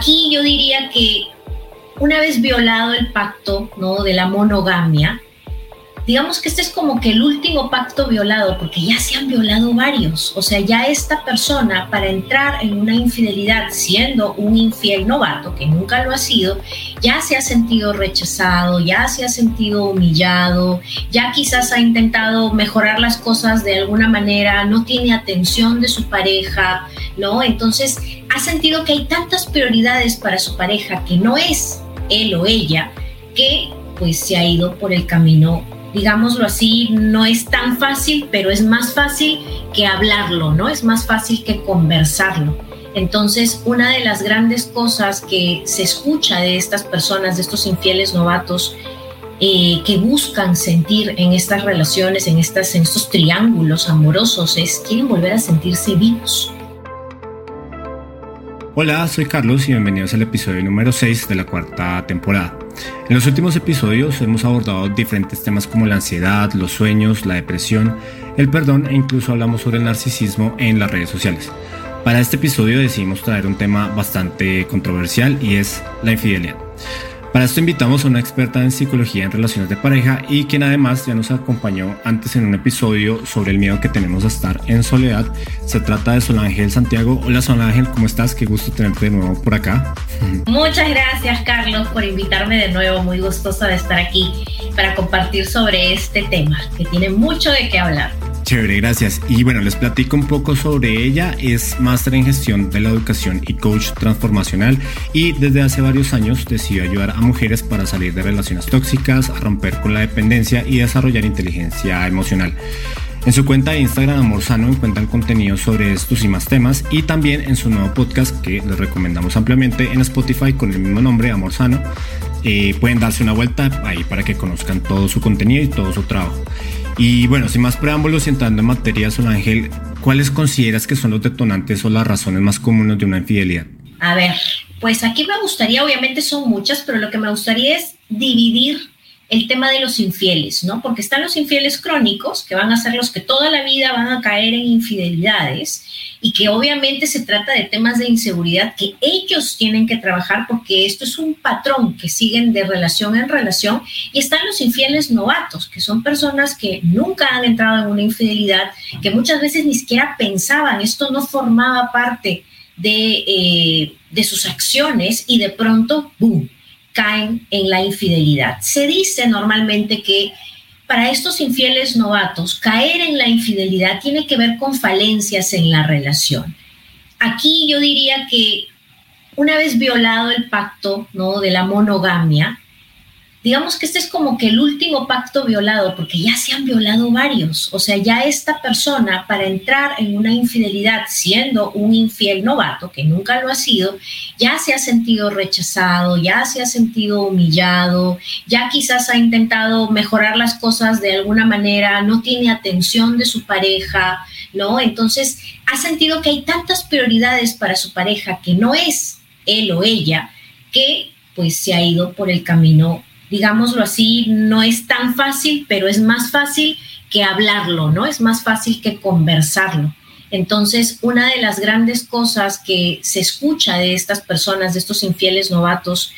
Aquí yo diría que una vez violado el pacto ¿no? de la monogamia, digamos que este es como que el último pacto violado, porque ya se han violado varios. O sea, ya esta persona para entrar en una infidelidad siendo un infiel novato, que nunca lo ha sido, ya se ha sentido rechazado, ya se ha sentido humillado, ya quizás ha intentado mejorar las cosas de alguna manera, no tiene atención de su pareja, ¿no? Entonces ha sentido que hay tantas prioridades para su pareja que no es él o ella, que pues se ha ido por el camino, digámoslo así, no es tan fácil, pero es más fácil que hablarlo, ¿no? Es más fácil que conversarlo. Entonces, una de las grandes cosas que se escucha de estas personas, de estos infieles novatos, eh, que buscan sentir en estas relaciones, en, estas, en estos triángulos amorosos, es quieren volver a sentirse vivos Hola, soy Carlos y bienvenidos al episodio número 6 de la cuarta temporada. En los últimos episodios hemos abordado diferentes temas como la ansiedad, los sueños, la depresión, el perdón e incluso hablamos sobre el narcisismo en las redes sociales. Para este episodio decidimos traer un tema bastante controversial y es la infidelidad. Para esto invitamos a una experta en psicología en relaciones de pareja y quien además ya nos acompañó antes en un episodio sobre el miedo que tenemos a estar en soledad. Se trata de Sol Ángel Santiago. Hola Sol Ángel, ¿cómo estás? Qué gusto tenerte de nuevo por acá. Muchas gracias Carlos por invitarme de nuevo. Muy gustosa de estar aquí para compartir sobre este tema que tiene mucho de qué hablar. Chévere, gracias. Y bueno, les platico un poco sobre ella. Es máster en gestión de la educación y coach transformacional y desde hace varios años decidió ayudar a mujeres para salir de relaciones tóxicas, a romper con la dependencia y desarrollar inteligencia emocional. En su cuenta de Instagram Amor Sano encuentran contenido sobre estos y más temas y también en su nuevo podcast que les recomendamos ampliamente en Spotify con el mismo nombre Amor Sano. Eh, pueden darse una vuelta ahí para que conozcan todo su contenido y todo su trabajo. Y bueno, sin más preámbulos y entrando en materia, Sol Ángel, ¿cuáles consideras que son los detonantes o las razones más comunes de una infidelidad? A ver, pues aquí me gustaría, obviamente son muchas, pero lo que me gustaría es dividir el tema de los infieles, ¿no? Porque están los infieles crónicos, que van a ser los que toda la vida van a caer en infidelidades y que obviamente se trata de temas de inseguridad que ellos tienen que trabajar porque esto es un patrón que siguen de relación en relación y están los infieles novatos, que son personas que nunca han entrado en una infidelidad, que muchas veces ni siquiera pensaban, esto no formaba parte de, eh, de sus acciones y de pronto, ¡boom!, caen en la infidelidad. Se dice normalmente que para estos infieles novatos, caer en la infidelidad tiene que ver con falencias en la relación. Aquí yo diría que una vez violado el pacto ¿no? de la monogamia, digamos que este es como que el último pacto violado, porque ya se han violado varios. O sea, ya esta persona para entrar en una infidelidad siendo un infiel novato, que nunca lo ha sido, ya se ha sentido rechazado, ya se ha sentido humillado, ya quizás ha intentado mejorar las cosas de alguna manera, no tiene atención de su pareja, ¿no? Entonces, ha sentido que hay tantas prioridades para su pareja que no es él o ella, que pues se ha ido por el camino digámoslo así, no es tan fácil, pero es más fácil que hablarlo, ¿no? Es más fácil que conversarlo. Entonces, una de las grandes cosas que se escucha de estas personas, de estos infieles novatos,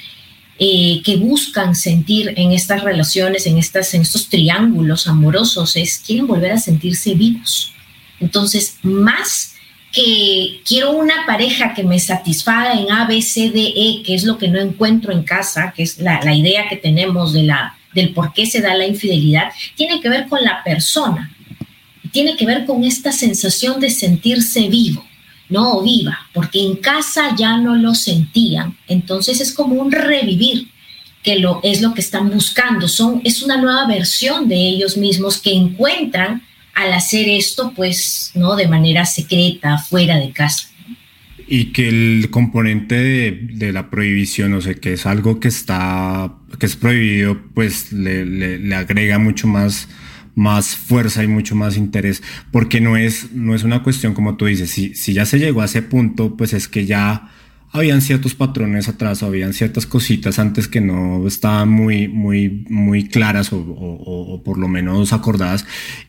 eh, que buscan sentir en estas relaciones, en, estas, en estos triángulos amorosos, es quieren volver a sentirse vivos. Entonces, más que quiero una pareja que me satisfaga en A, B, C, D, E, que es lo que no encuentro en casa, que es la, idea que tenemos de la, del por qué se da la infidelidad, tiene que ver con la persona, tiene que ver con esta sensación de sentirse vivo, no viva, porque en casa ya no lo sentían, entonces es como un revivir que lo, es lo que están buscando, son, es una nueva versión de ellos mismos que encuentran al hacer esto, pues, ¿no? De manera secreta, fuera de casa. y que el componente de, la prohibición, o sea, que es algo que está, que es prohibido, pues le, le, agrega mucho más, más fuerza y mucho más interés, porque no es, no es una cuestión como tú dices, si, si ya se llegó a ese punto, pues es que ya habían ciertos patrones atrás, habían ciertas cositas antes que no estaban muy, muy, muy claras o, por lo menos acordadas.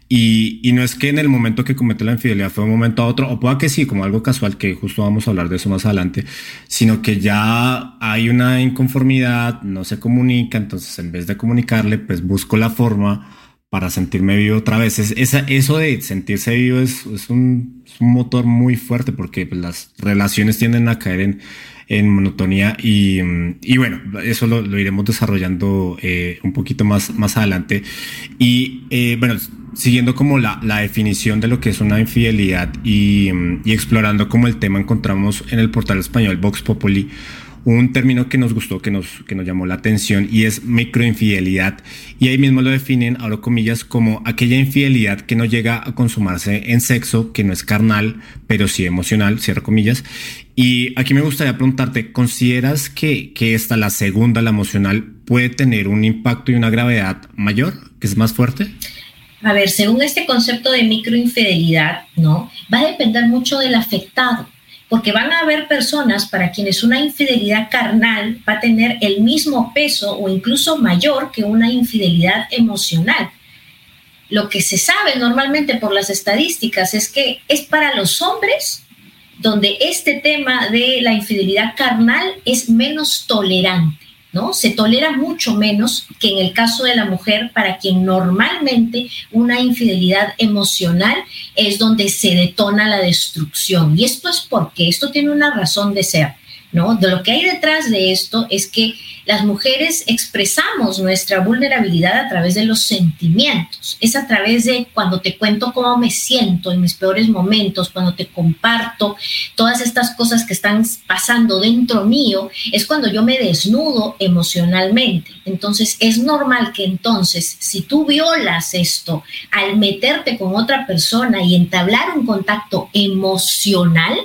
Y, y, no es que en el momento que comete la infidelidad fue un momento a otro, o pueda que sí, como algo casual, que justo vamos a hablar de eso más adelante, sino que ya hay una inconformidad, no se comunica, entonces en vez de comunicarle, pues busco la forma para sentirme vivo otra vez. Es, esa, eso de sentirse vivo es, es, un, un, motor muy fuerte porque pues, las relaciones tienden a caer en, en monotonía y, y, bueno, eso lo, lo iremos desarrollando eh, un poquito más, más adelante. Y eh, bueno, siguiendo como la, la, definición de lo que es una infidelidad y, y explorando como el tema encontramos en el portal español Vox Populi un término que nos gustó, que nos, que nos llamó la atención y es microinfidelidad. Y ahí mismo lo definen, abro comillas, como aquella infidelidad que no llega a consumarse en sexo, que no es carnal, pero sí emocional, cierro comillas. Y aquí me gustaría preguntarte, ¿consideras que, que esta, la segunda, la emocional, puede tener un impacto y una gravedad mayor, que es más fuerte? A ver, según este concepto de microinfidelidad, ¿no? Va a depender mucho del afectado porque van a haber personas para quienes una infidelidad carnal va a tener el mismo peso o incluso mayor que una infidelidad emocional. Lo que se sabe normalmente por las estadísticas es que es para los hombres donde este tema de la infidelidad carnal es menos tolerante. ¿No? Se tolera mucho menos que en el caso de la mujer, para quien normalmente una infidelidad emocional es donde se detona la destrucción. Y esto es porque esto tiene una razón de ser. ¿No? De lo que hay detrás de esto es que las mujeres expresamos nuestra vulnerabilidad a través de los sentimientos. Es a través de cuando te cuento cómo me siento en mis peores momentos, cuando te comparto todas estas cosas que están pasando dentro mío, es cuando yo me desnudo emocionalmente. Entonces es normal que entonces si tú violas esto al meterte con otra persona y entablar un contacto emocional,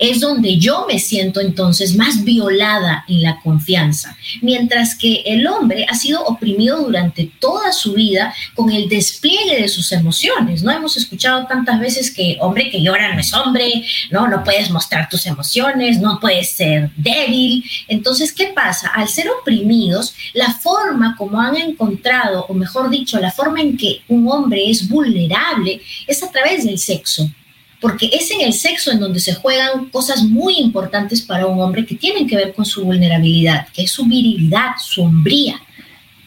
es donde yo me siento entonces más violada en la confianza, mientras que el hombre ha sido oprimido durante toda su vida con el despliegue de sus emociones, ¿no? Hemos escuchado tantas veces que hombre que llora no es hombre, ¿no? No puedes mostrar tus emociones, no puedes ser débil. Entonces, ¿qué pasa? Al ser oprimidos, la forma como han encontrado, o mejor dicho, la forma en que un hombre es vulnerable es a través del sexo porque es en el sexo en donde se juegan cosas muy importantes para un hombre que tienen que ver con su vulnerabilidad, que es su virilidad, su hombría.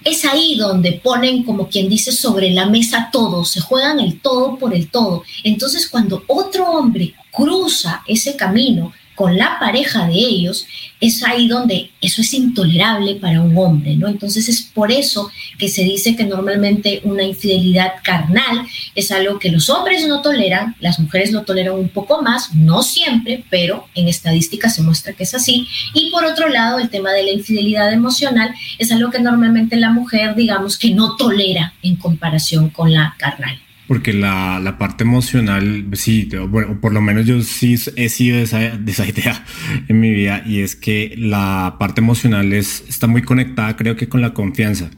Es ahí donde ponen, como quien dice, sobre la mesa todo, se juegan el todo por el todo. Entonces, cuando otro hombre cruza ese camino con la pareja de ellos, es ahí donde eso es intolerable para un hombre, ¿no? Entonces es por eso que se dice que normalmente una infidelidad carnal es algo que los hombres no toleran, las mujeres lo toleran un poco más, no siempre, pero en estadística se muestra que es así. Y por otro lado, el tema de la infidelidad emocional es algo que normalmente la mujer, digamos, que no tolera en comparación con la carnal. Porque la, la, parte emocional, sí, bueno, por lo menos yo sí he sido de esa, de esa, idea en mi vida y es que la parte emocional es, está muy conectada creo que con la confianza,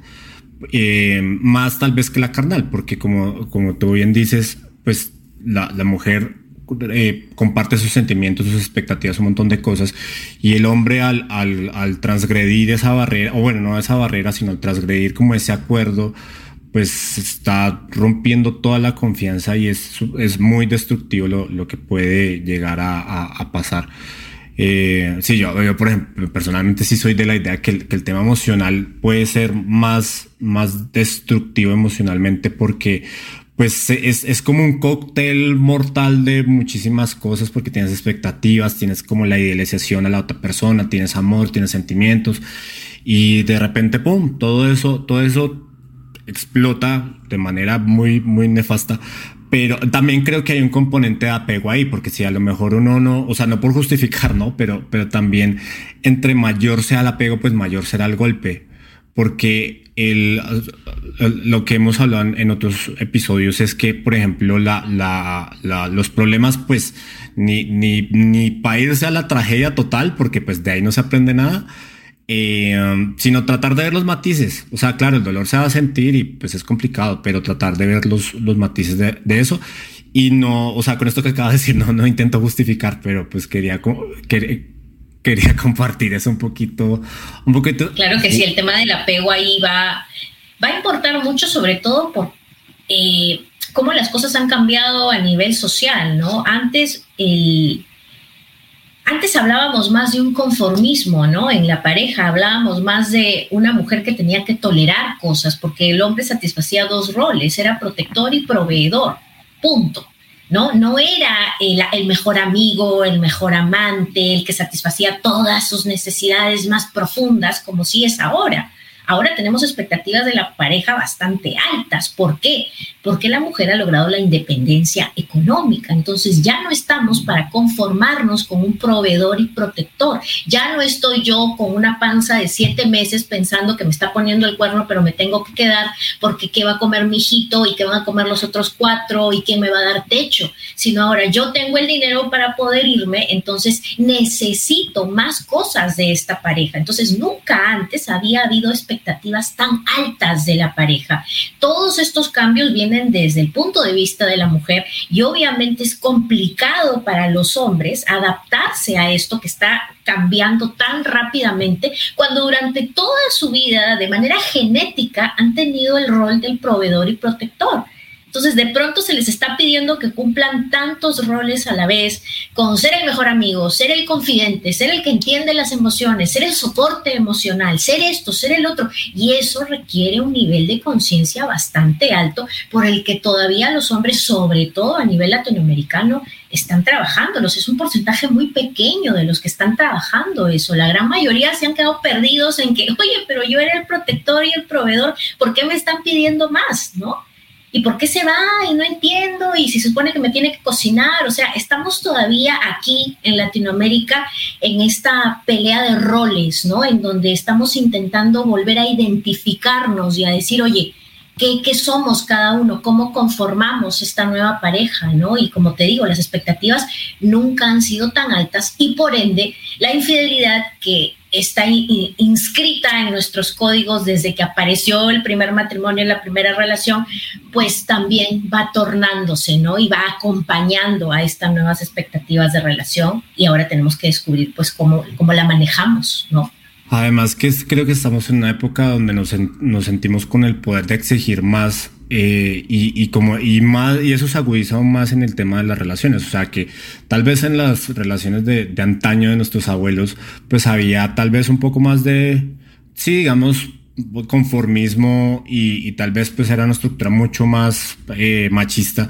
eh, más tal vez que la carnal, porque como, como tú bien dices, pues la, la mujer eh, comparte sus sentimientos, sus expectativas, un montón de cosas. Y el hombre al, al, al transgredir esa barrera, o bueno, no esa barrera, sino al transgredir como ese acuerdo, pues está rompiendo toda la confianza y es, es muy destructivo lo, lo que puede llegar a, a, pasar. Eh, sí, yo, yo, por ejemplo, personalmente sí soy de la idea que el, que el, tema emocional puede ser más, más destructivo emocionalmente porque pues es, es como un cóctel mortal de muchísimas cosas porque tienes expectativas, tienes como la idealización a la otra persona, tienes amor, tienes sentimientos y de repente, ¡pum!, todo eso, todo eso explota de manera muy, muy nefasta. Pero también creo que hay un componente de apego ahí, porque si a lo mejor uno no, o sea, no por justificar, ¿no? Pero, pero también entre mayor sea el apego, pues mayor será el golpe. Porque el, lo que hemos hablado en otros episodios es que, por ejemplo, la, la, la, los problemas, pues ni, ni, ni para irse a la tragedia total, porque pues de ahí no se aprende nada, eh, sino tratar de ver los matices. O sea, claro, el dolor se va a sentir y pues es complicado, pero tratar de ver los, los matices de, eso. Y no, o sea, con esto que acaba de decir, no, no intento justificar, pero pues quería, quería, quería compartir eso un poquito, un poquito. Claro que sí, el tema del apego ahí va, va a importar mucho, sobre todo por eh, cómo las cosas han cambiado a nivel social, ¿no? Antes el antes hablábamos más de un conformismo, ¿no? En la pareja hablábamos más de una mujer que tenía que tolerar cosas porque el hombre satisfacía dos roles, era protector y proveedor, punto. ¿no? No era el, el, mejor amigo, el mejor amante, el que satisfacía todas sus necesidades más profundas, como sí es ahora. Ahora tenemos expectativas de la pareja bastante altas. ¿Por qué? Porque la mujer ha logrado la independencia económica. Entonces ya no estamos para conformarnos con un proveedor y protector. Ya no estoy yo con una panza de siete meses pensando que me está poniendo el cuerno, pero me tengo que quedar porque qué va a comer mi hijito y qué van a comer los otros cuatro y quién me va a dar techo. Sino ahora yo tengo el dinero para poder irme, entonces necesito más cosas de esta pareja. Entonces nunca antes había habido expectativas expectativas tan altas de la pareja. Todos estos cambios vienen desde el punto de vista de la mujer y obviamente es complicado para los hombres adaptarse a esto que está cambiando tan rápidamente cuando durante toda su vida de manera genética han tenido el rol del proveedor y protector. Entonces, de pronto se les está pidiendo que cumplan tantos roles a la vez, con ser el mejor amigo, ser el confidente, ser el que entiende las emociones, ser el soporte emocional, ser esto, ser el otro. Y eso requiere un nivel de conciencia bastante alto por el que todavía los hombres, sobre todo a nivel latinoamericano, están trabajándolos. Es un porcentaje muy pequeño de los que están trabajando eso. La gran mayoría se han quedado perdidos en que, oye, pero yo era el protector y el proveedor, ¿por qué me están pidiendo más? ¿No? ¿Y por qué se va? Y no entiendo, y si se supone que me tiene que cocinar, o sea, estamos todavía aquí en Latinoamérica en esta pelea de roles, ¿no? En donde estamos intentando volver a identificarnos y a decir, oye, ¿Qué, ¿qué, somos cada uno? ¿Cómo conformamos esta nueva pareja? ¿no? Y como te digo, las expectativas nunca han sido tan altas y por ende la infidelidad que está inscrita en nuestros códigos desde que apareció el primer matrimonio, la primera relación, pues también va tornándose, ¿no? Y va acompañando a estas nuevas expectativas de relación y ahora tenemos que descubrir pues cómo, cómo la manejamos, ¿no? Además que creo que estamos en una época donde nos, nos sentimos con el poder de exigir más eh, y, como y más y eso se agudiza aún más en el tema de las relaciones. O sea que tal vez en las relaciones de, antaño de nuestros abuelos pues había tal vez un poco más de sí digamos conformismo y, y tal vez pues era una estructura mucho más eh, machista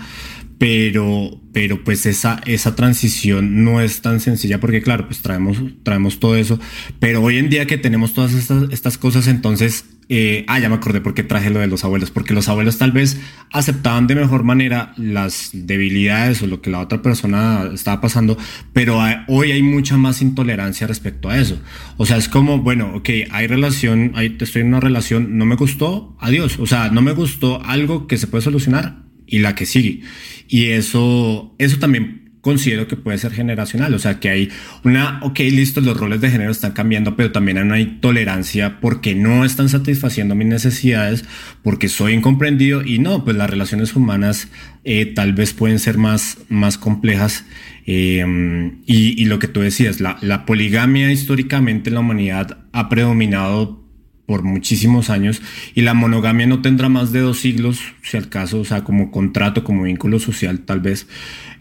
pero, pero pues esa, esa transición no es tan sencilla porque claro, pues traemos, traemos todo eso, pero hoy en día que tenemos todas estas, estas cosas, entonces, eh, ah, ya me acordé porque traje lo de los abuelos, porque los abuelos tal vez aceptaban de mejor manera las debilidades o lo que la otra persona estaba pasando, pero hoy hay mucha más intolerancia respecto a eso. O sea, es como, bueno, ok, hay relación, hay, estoy en una relación, no me gustó, adiós. O sea, no me gustó algo que se puede solucionar y la que sigue. Y eso, eso también considero que puede ser generacional, o sea que hay una, ok, listo, los roles de género están cambiando, pero también hay una tolerancia porque no están satisfaciendo mis necesidades, porque soy incomprendido y no, pues las relaciones humanas eh, tal vez pueden ser más, más complejas. Em, y, y, lo que tú decías, la, la poligamia históricamente en la humanidad ha predominado por muchísimos años y la monogamia no tendrá más de dos siglos, si al caso, o sea, como contrato, como vínculo social tal vez.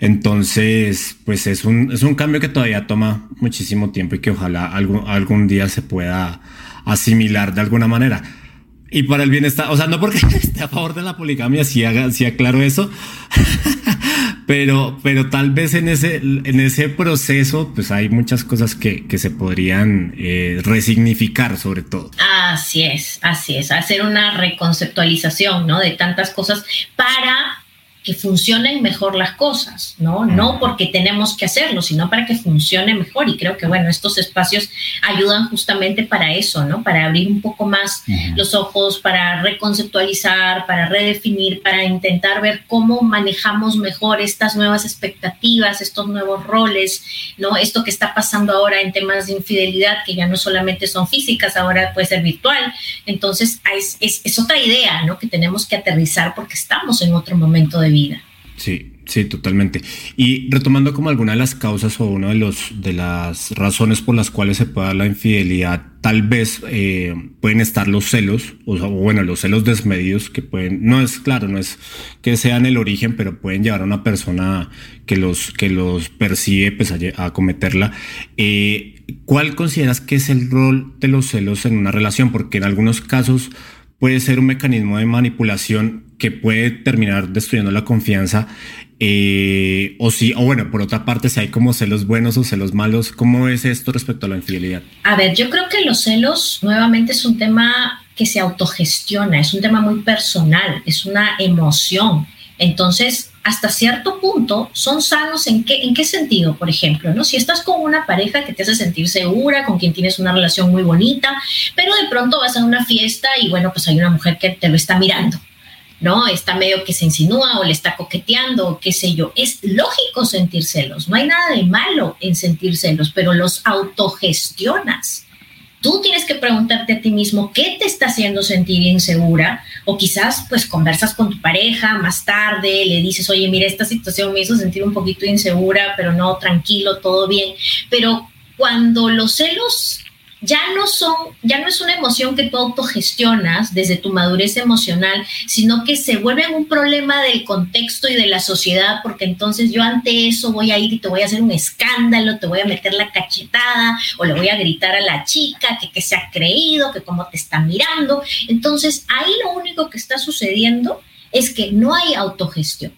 Entonces, pues es un, es un cambio que todavía toma muchísimo tiempo y que ojalá algún, algún día se pueda asimilar de alguna manera. Y para el bienestar, o sea, no porque esté a favor de la poligamia, si, haga, si aclaro eso, pero, pero tal vez en ese, en ese proceso, pues hay muchas cosas que, que se podrían eh, resignificar sobre todo. Así es, así es, hacer una reconceptualización, ¿no? De tantas cosas para que funcionen mejor las cosas, ¿no? No porque tenemos que hacerlo, sino para que funcione mejor. Y creo que, bueno, estos espacios ayudan justamente para eso, ¿no? Para abrir un poco más los ojos, para reconceptualizar, para redefinir, para intentar ver cómo manejamos mejor estas nuevas expectativas, estos nuevos roles, ¿no? Esto que está pasando ahora en temas de infidelidad, que ya no solamente son físicas, ahora puede ser virtual. Entonces, es, es, es otra idea, ¿no? Que tenemos que aterrizar porque estamos en otro momento de vida. Sí, sí, totalmente. Y retomando como alguna de las causas o una de, los, de las razones por las cuales se puede dar la infidelidad, tal vez eh, pueden estar los celos, o, bueno, los celos desmedidos que pueden, no es claro, no es que sean el origen, pero pueden llevar a una persona que los, que los persigue pues, a, cometerla. Eh, ¿Cuál consideras que es el rol de los celos en una relación? Porque en algunos casos puede ser un mecanismo de manipulación que puede terminar destruyendo la confianza. Eh, o si, o bueno, por otra parte, si hay como celos buenos o celos malos, ¿cómo es esto respecto a la infidelidad? A ver, yo creo que los celos nuevamente es un tema que se autogestiona, es un tema muy personal, es una emoción. Entonces, hasta cierto punto son sanos en qué, en qué sentido, por ejemplo, ¿no? Si estás con una pareja que te hace sentir segura, con quien tienes una relación muy bonita, pero de pronto vas a una fiesta y bueno, pues hay una mujer que te lo está mirando, ¿no? Está medio que se insinúa o le está coqueteando o qué sé yo. Es lógico sentir celos, no hay nada de malo en sentir celos, pero los autogestionas. Tú tienes que preguntarte a ti mismo qué te está haciendo sentir insegura o quizás pues conversas con tu pareja más tarde, le dices, oye, mira, esta situación me hizo sentir un poquito insegura, pero no, tranquilo, todo bien. Pero cuando los celos ya no son, ya no es una emoción que tú autogestionas desde tu madurez emocional, sino que se vuelve un problema del contexto y de la sociedad, porque entonces yo ante eso voy a ir y te voy a hacer un escándalo, te voy a meter la cachetada o le voy a gritar a la chica que, que se ha creído, que cómo te está mirando. Entonces ahí lo único que está sucediendo es que no hay autogestión.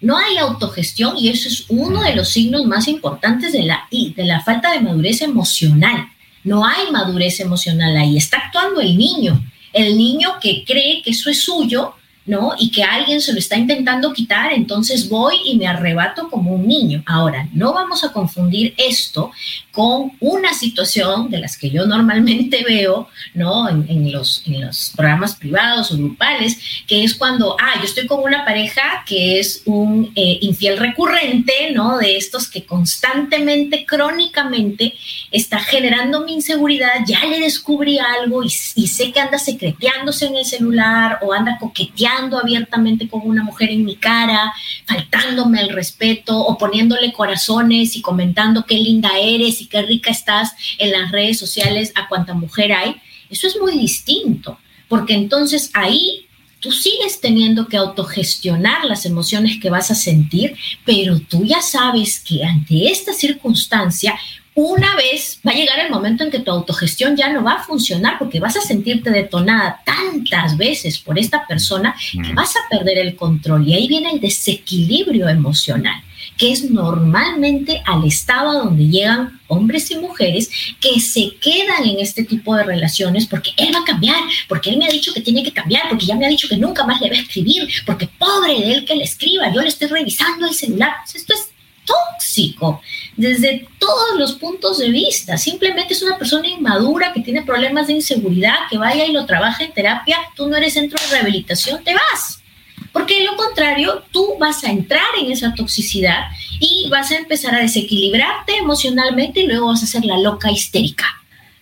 No hay autogestión y eso es uno de los signos más importantes de la, de la falta de madurez emocional no hay madurez emocional ahí, está actuando el niño, el niño que cree que eso es suyo ¿no? Y que alguien se lo está intentando quitar, entonces voy y me arrebato como un niño. Ahora, no vamos a confundir esto con una situación de las que yo normalmente veo, ¿no? En, los, en los programas privados o grupales, que es cuando, ah, yo estoy con una pareja que es un eh, infiel recurrente, ¿no? De estos que constantemente, crónicamente, está generando mi inseguridad, ya le descubrí algo y, y sé que anda secreteándose en el celular o anda coqueteando abiertamente con una mujer en mi cara, faltándome el respeto o poniéndole corazones y comentando qué linda eres y qué rica estás en las redes sociales a cuanta mujer hay, eso es muy distinto, porque entonces ahí tú sigues teniendo que autogestionar las emociones que vas a sentir, pero tú ya sabes que ante esta circunstancia una vez va a llegar el momento en que tu autogestión ya no va a funcionar porque vas a sentirte detonada tantas veces por esta persona que vas a perder el control y ahí viene el desequilibrio emocional que es normalmente al estado donde llegan hombres y mujeres que se quedan en este tipo de relaciones porque él va a cambiar, porque él me ha dicho que tiene que cambiar, porque ya me ha dicho que nunca más le va a escribir, porque pobre de él que le escriba, yo le estoy revisando el celular. Esto es tóxico desde todos los puntos de vista. Simplemente es una persona inmadura que tiene problemas de inseguridad, que vaya y lo trabaja en terapia, tú no eres centro de rehabilitación, te vas. Porque de lo contrario, tú vas a entrar en esa toxicidad y vas a empezar a desequilibrarte emocionalmente y luego vas a ser la loca histérica.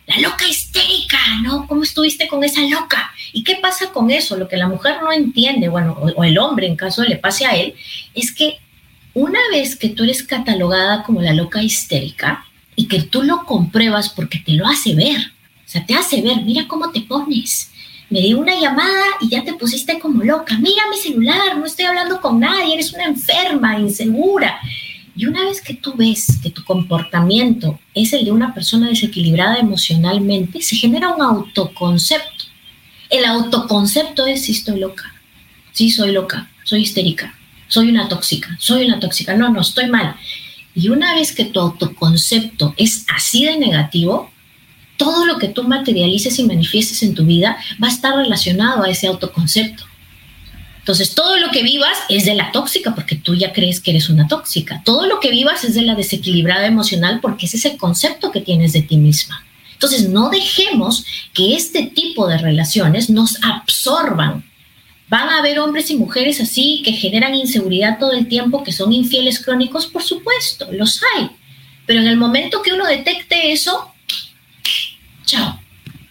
La loca histérica, ¿no? ¿Cómo estuviste con esa loca? ¿Y qué pasa con eso? Lo que la mujer no entiende, bueno, o, el hombre en caso le pase a él, es que una vez que tú eres catalogada como la loca histérica y que tú lo compruebas porque te lo hace ver, o sea, te hace ver, mira cómo te pones. Me dio una llamada y ya te pusiste como loca. Mira mi celular, no estoy hablando con nadie, eres una enferma, insegura. Y una vez que tú ves que tu comportamiento es el de una persona desequilibrada emocionalmente, se genera un autoconcepto. El autoconcepto es sí estoy loca, sí soy loca, soy histérica, soy una tóxica, soy una tóxica, no, no, estoy mal. Y una vez que tu autoconcepto es así de negativo, todo lo que tú materialices y manifiestes en tu vida va a estar relacionado a ese autoconcepto. Entonces, todo lo que vivas es de la tóxica, porque tú ya crees que eres una tóxica. Todo lo que vivas es de la desequilibrada emocional, porque ese es el concepto que tienes de ti misma. Entonces, no dejemos que este tipo de relaciones nos absorban. Van a haber hombres y mujeres así que generan inseguridad todo el tiempo, que son infieles crónicos, por supuesto, los hay. Pero en el momento que uno detecte eso, chao.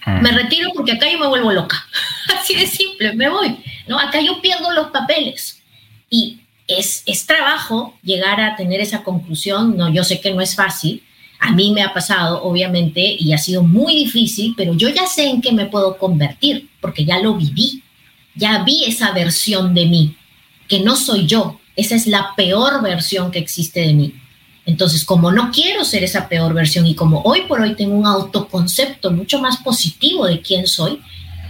Ah. Me retiro porque acá yo me vuelvo loca. Así de simple, me voy. ¿no? Acá yo pierdo los papeles. Y es, es trabajo llegar a tener esa conclusión. No, yo sé que no es fácil. A mí me ha pasado, obviamente, y ha sido muy difícil, pero yo ya sé en qué me puedo convertir, porque ya lo viví. Ya vi esa versión de mí, que no soy yo. Esa es la peor versión que existe de mí. Entonces, como no quiero ser esa peor versión y como hoy por hoy tengo un autoconcepto mucho más positivo de quién soy,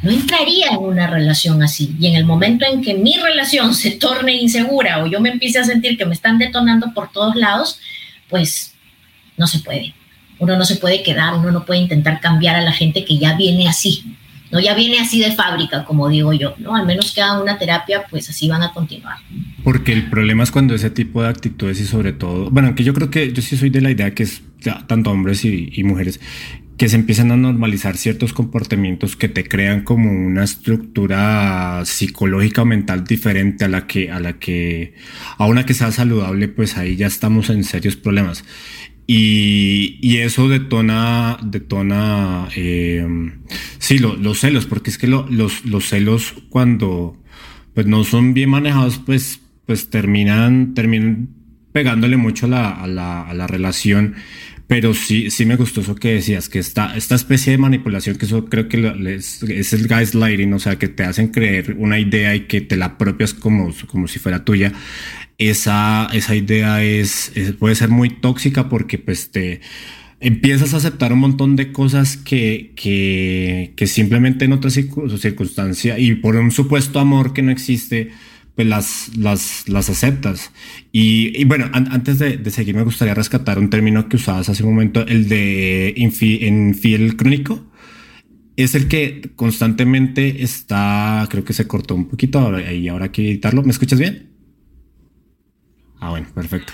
no entraría en una relación así. Y en el momento en que mi relación se torne insegura o yo me empiece a sentir que me están detonando por todos lados, pues no se puede. Uno no se puede quedar, uno no puede intentar cambiar a la gente que ya viene así. ¿No? Ya viene así de fábrica, como digo yo, ¿no? Al menos que hagan una terapia, pues así van a continuar. Porque el problema es cuando ese tipo de actitudes y sobre todo, bueno, aunque yo creo que yo sí soy de la idea que es tanto hombres y, mujeres, que se empiezan a normalizar ciertos comportamientos que te crean como una estructura psicológica o mental diferente a la que, a la que, a una que sea saludable, pues ahí ya estamos en serios problemas. Y, eso detona, detona, eh, sí, los celos, porque es que los, los celos cuando pues no son bien manejados, pues, pues terminan, terminan pegándole mucho a, la, relación. Pero sí, sí me gustó eso que decías, que esta, esta especie de manipulación, que eso creo que es, es el gaslighting, o sea, que te hacen creer una idea y que te la apropias como, como si fuera tuya esa, esa idea es, puede ser muy tóxica porque pues te empiezas a aceptar un montón de cosas que, que, que simplemente en otras circunstancias y por un supuesto amor que no existe, pues las, las, las aceptas. Y, bueno, antes de, seguir me gustaría rescatar un término que usabas hace un momento, el de infiel crónico. Es el que constantemente está, creo que se cortó un poquito y ahora hay que editarlo. ¿Me escuchas bien? Ah, bueno, perfecto.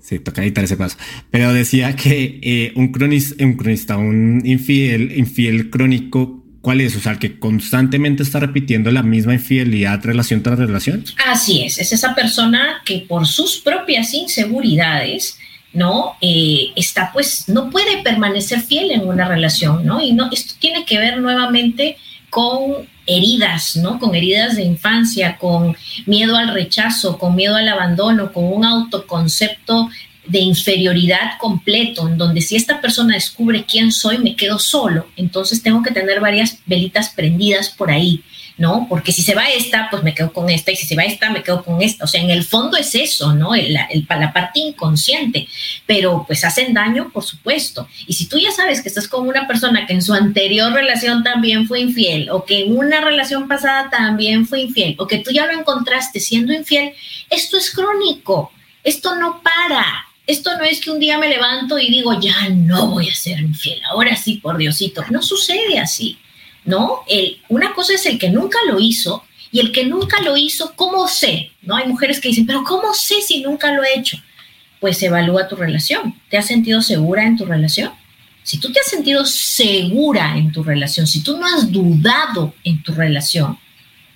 Sí, toca editar ese paso. Pero decía que eh, un, cronista, un cronista, un infiel, infiel crónico, ¿cuál es? O sea, que constantemente está repitiendo la misma infidelidad relación tras relación. Así es, es esa persona que por sus propias inseguridades, ¿no? Eh, está pues, no puede permanecer fiel en una relación, ¿no? Y no, esto tiene que ver nuevamente con heridas, ¿no? Con heridas de infancia, con miedo al rechazo, con miedo al abandono, con un autoconcepto de inferioridad completo, en donde si esta persona descubre quién soy, me quedo solo. Entonces tengo que tener varias velitas prendidas por ahí. ¿No? Porque si se va esta, pues me quedo con esta, y si se va esta, me quedo con esta. O sea, en el fondo es eso, ¿no? la parte inconsciente, pero pues hacen daño, por supuesto. Y si tú ya sabes que estás con una persona que en su anterior relación también fue infiel, o que en una relación pasada también fue infiel, o que tú ya lo encontraste siendo infiel, esto es crónico, esto no para. Esto no es que un día me levanto y digo, ya no voy a ser infiel, ahora sí, por Diosito. No sucede así. ¿No? El, una cosa es el que nunca lo hizo y el que nunca lo hizo, ¿cómo sé? ¿No? Hay mujeres que dicen, pero ¿cómo sé si nunca lo he hecho? Pues evalúa tu relación. ¿Te has sentido segura en tu relación? Si tú te has sentido segura en tu relación, si tú no has dudado en tu relación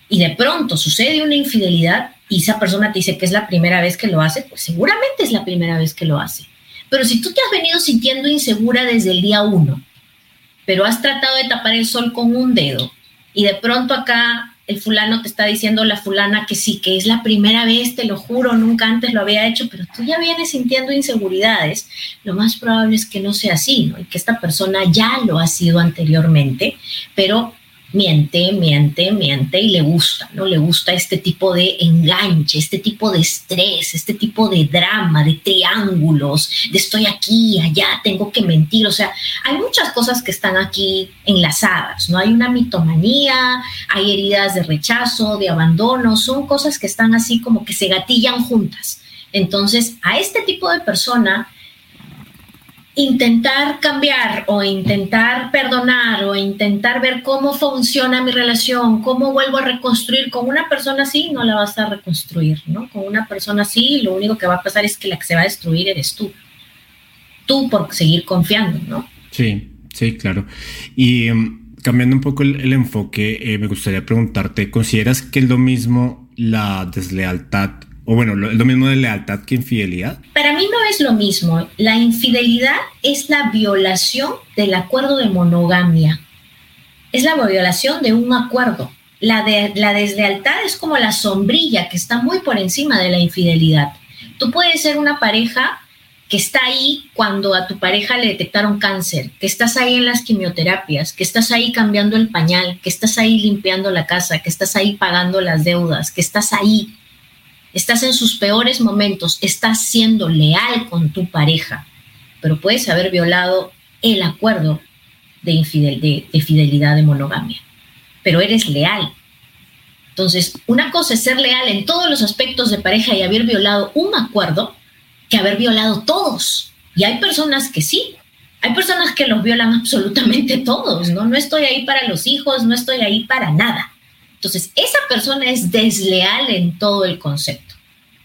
y de pronto sucede una infidelidad y esa persona te dice que es la primera vez que lo hace, pues seguramente es la primera vez que lo hace. Pero si tú te has venido sintiendo insegura desde el día uno, pero has tratado de tapar el sol con un dedo y de pronto acá el fulano te está diciendo la fulana que sí, que es la primera vez, te lo juro, nunca antes lo había hecho, pero tú ya vienes sintiendo inseguridades, lo más probable es que no sea así, ¿no? Y que esta persona ya lo ha sido anteriormente, pero miente, miente, miente y le gusta, ¿no? Le gusta este tipo de enganche, este tipo de estrés, este tipo de drama, de triángulos, de estoy aquí, allá, tengo que mentir, o sea, hay muchas cosas que están aquí enlazadas, ¿no? Hay una mitomanía, hay heridas de rechazo, de abandono, son cosas que están así como que se gatillan juntas. Entonces, a este tipo de persona intentar cambiar o intentar perdonar o intentar ver cómo funciona mi relación, cómo vuelvo a reconstruir con una persona así, no la vas a reconstruir, ¿no? Con una persona así, lo único que va a pasar es que la que se va a destruir eres tú. Tú por seguir confiando, ¿no? Sí, sí, claro. Y em, cambiando un poco el, enfoque, eh, me gustaría preguntarte, ¿consideras que es lo mismo la deslealtad o bueno, ¿es lo mismo de lealtad que infidelidad? Para mí no es lo mismo. La infidelidad es la violación del acuerdo de monogamia. Es la violación de un acuerdo. La, de, la deslealtad es como la sombrilla que está muy por encima de la infidelidad. Tú puedes ser una pareja que está ahí cuando a tu pareja le detectaron cáncer, que estás ahí en las quimioterapias, que estás ahí cambiando el pañal, que estás ahí limpiando la casa, que estás ahí pagando las deudas, que estás ahí estás en sus peores momentos, estás siendo leal con tu pareja, pero puedes haber violado el acuerdo de, fidelidad de monogamia, pero eres leal. Entonces, una cosa es ser leal en todos los aspectos de pareja y haber violado un acuerdo que haber violado todos. Y hay personas que sí, hay personas que los violan absolutamente todos, ¿no? No estoy ahí para los hijos, no estoy ahí para nada. Entonces, esa persona es desleal en todo el concepto,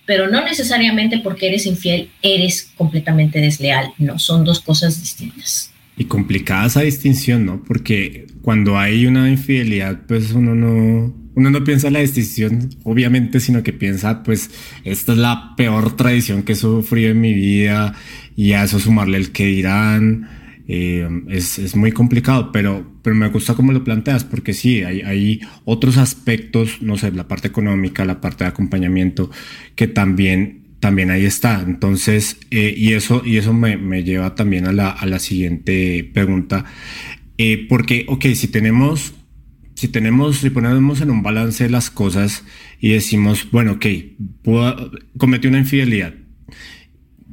pero no necesariamente porque eres infiel eres completamente desleal, no, son dos cosas distintas. Y complicada esa distinción, ¿no? Porque cuando hay una infidelidad, pues uno no, uno no piensa en la distinción, obviamente, sino que piensa, pues, esta es la peor tradición que he sufrido en mi vida y a eso sumarle el que dirán, eh, es, muy complicado, pero, pero me gusta cómo lo planteas, porque sí, hay, hay, otros aspectos, no sé, la parte económica, la parte de acompañamiento, que también, también ahí está. Entonces, eh, y eso, y eso me, me lleva también a la, a la siguiente pregunta, eh, porque, ok, si tenemos, si tenemos, si ponemos en un balance las cosas y decimos, bueno, ok, cometí una infidelidad,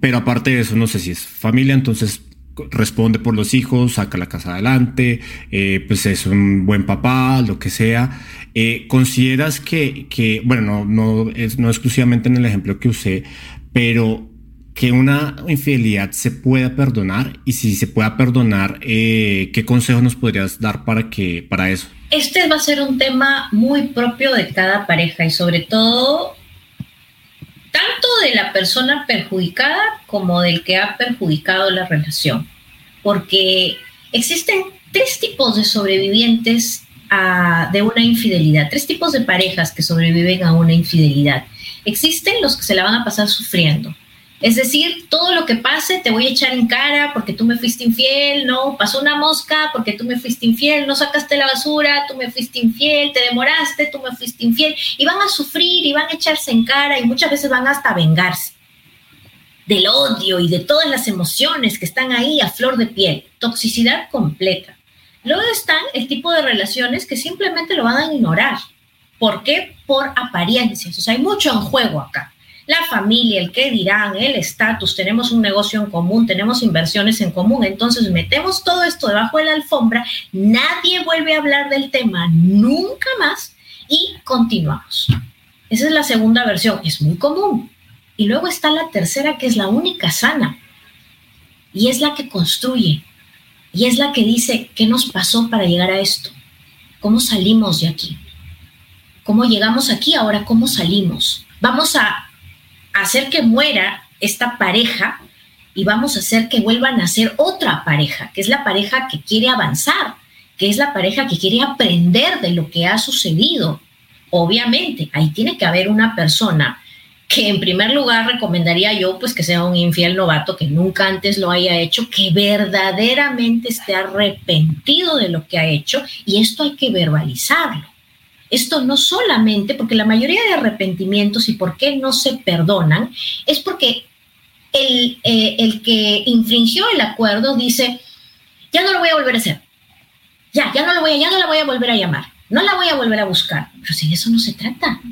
pero aparte de eso, no sé si es familia, entonces responde por los hijos, saca la casa adelante, eh, pues es un buen papá, lo que sea. Eh, ¿Consideras que, que, bueno, no, no, es, no exclusivamente en el ejemplo que usé, pero que una infidelidad se pueda perdonar y si se pueda perdonar, eh, ¿qué consejo nos podrías dar para, que, para eso? Este va a ser un tema muy propio de cada pareja y sobre todo tanto de la persona perjudicada como del que ha perjudicado la relación, porque existen tres tipos de sobrevivientes de una infidelidad, tres tipos de parejas que sobreviven a una infidelidad. Existen los que se la van a pasar sufriendo, es decir, todo lo que pase te voy a echar en cara porque tú me fuiste infiel, no, pasó una mosca porque tú me fuiste infiel, no sacaste la basura, tú me fuiste infiel, te demoraste, tú me fuiste infiel, y van a sufrir y van a echarse en cara y muchas veces van hasta vengarse del odio y de todas las emociones que están ahí a flor de piel, toxicidad completa. Luego están el tipo de relaciones que simplemente lo van a ignorar. ¿Por qué? Por apariencias. O sea, hay mucho en juego acá la familia, el qué dirán, el estatus, tenemos un negocio en común, tenemos inversiones en común, entonces metemos todo esto debajo de la alfombra, nadie vuelve a hablar del tema nunca más y continuamos. Esa es la segunda versión, es muy común. Y luego está la tercera, que es la única sana, y es la que construye, y es la que dice, ¿qué nos pasó para llegar a esto? ¿Cómo salimos de aquí? ¿Cómo llegamos aquí? Ahora, ¿cómo salimos? Vamos a hacer que muera esta pareja y vamos a hacer que vuelvan a ser otra pareja, que es la pareja que quiere avanzar, que es la pareja que quiere aprender de lo que ha sucedido. Obviamente, ahí tiene que haber una persona que en primer lugar recomendaría yo pues que sea un infiel novato que nunca antes lo haya hecho, que verdaderamente esté arrepentido de lo que ha hecho y esto hay que verbalizarlo. Esto no solamente porque la mayoría de arrepentimientos y por qué no se perdonan es porque el, eh, el que infringió el acuerdo dice, ya no lo voy a volver a hacer, ya, ya no lo voy a, ya no la voy a volver a llamar, no la voy a volver a buscar. Pero si de eso no se trata.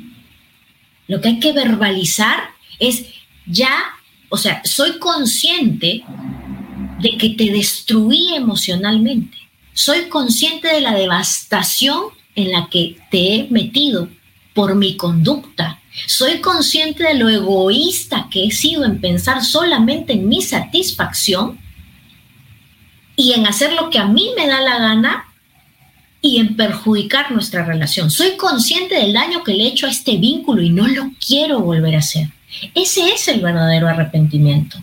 Lo que hay que verbalizar es ya, o sea, soy consciente de que te destruí emocionalmente. Soy consciente de la devastación en la que te he metido por mi conducta. Soy consciente de lo egoísta que he sido en pensar solamente en mi satisfacción y en hacer lo que a mí me da la gana y en perjudicar nuestra relación. Soy consciente del daño que le he hecho a este vínculo y no lo quiero volver a hacer. Ese es el verdadero arrepentimiento.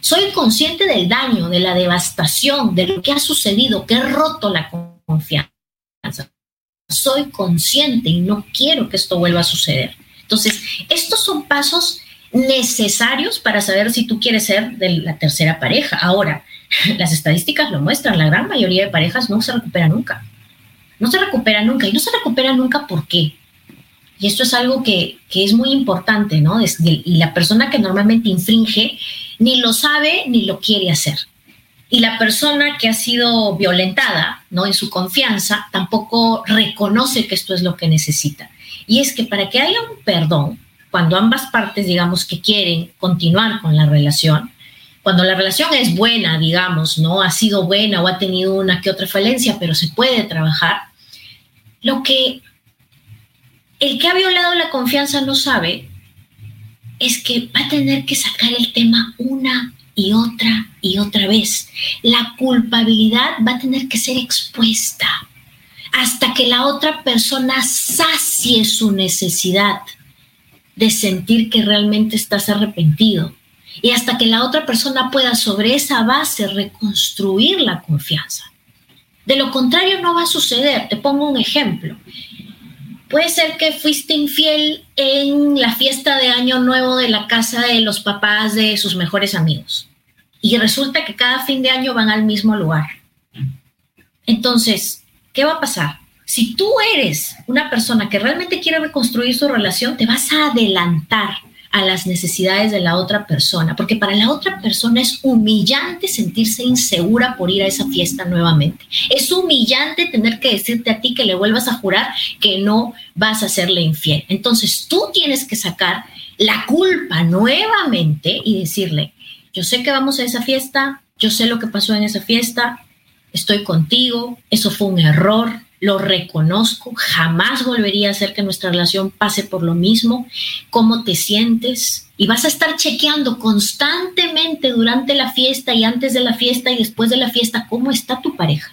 Soy consciente del daño, de la devastación, de lo que ha sucedido, que he roto la confianza. Soy consciente y no quiero que esto vuelva a suceder. Entonces, estos son pasos necesarios para saber si tú quieres ser de la tercera pareja. Ahora, las estadísticas lo muestran, la gran mayoría de parejas no se recupera nunca. No se recupera nunca. Y no se recupera nunca ¿por qué? Y esto es algo que, es muy importante, ¿no? y la persona que normalmente infringe ni lo sabe ni lo quiere hacer. Y la persona que ha sido violentada, ¿no? En su confianza, tampoco reconoce que esto es lo que necesita. Y es que para que haya un perdón, cuando ambas partes, digamos, que quieren continuar con la relación, cuando la relación es buena, digamos, ¿no? Ha sido buena o ha tenido una que otra falencia, pero se puede trabajar, lo que el que ha violado la confianza no sabe es que va a tener que sacar el tema una y otra y otra vez. La culpabilidad va a tener que ser expuesta hasta que la otra persona sacie su necesidad de sentir que realmente estás arrepentido y hasta que la otra persona pueda sobre esa base reconstruir la confianza. De lo contrario no va a suceder. Te pongo un ejemplo. Puede ser que fuiste infiel en la fiesta de Año Nuevo de la casa de los papás de sus mejores amigos. Y resulta que cada fin de año van al mismo lugar. Entonces, ¿qué va a pasar? Si tú eres una persona que realmente quiere reconstruir su relación, te vas a adelantar a las necesidades de la otra persona, porque para la otra persona es humillante sentirse insegura por ir a esa fiesta nuevamente. Es humillante tener que decirte a ti que le vuelvas a jurar que no vas a serle infiel. Entonces tú tienes que sacar la culpa nuevamente y decirle, yo sé que vamos a esa fiesta, yo sé lo que pasó en esa fiesta, estoy contigo, eso fue un error, lo reconozco, jamás volvería a hacer que nuestra relación pase por lo mismo, cómo te sientes y vas a estar chequeando constantemente durante la fiesta y antes de la fiesta y después de la fiesta cómo está tu pareja.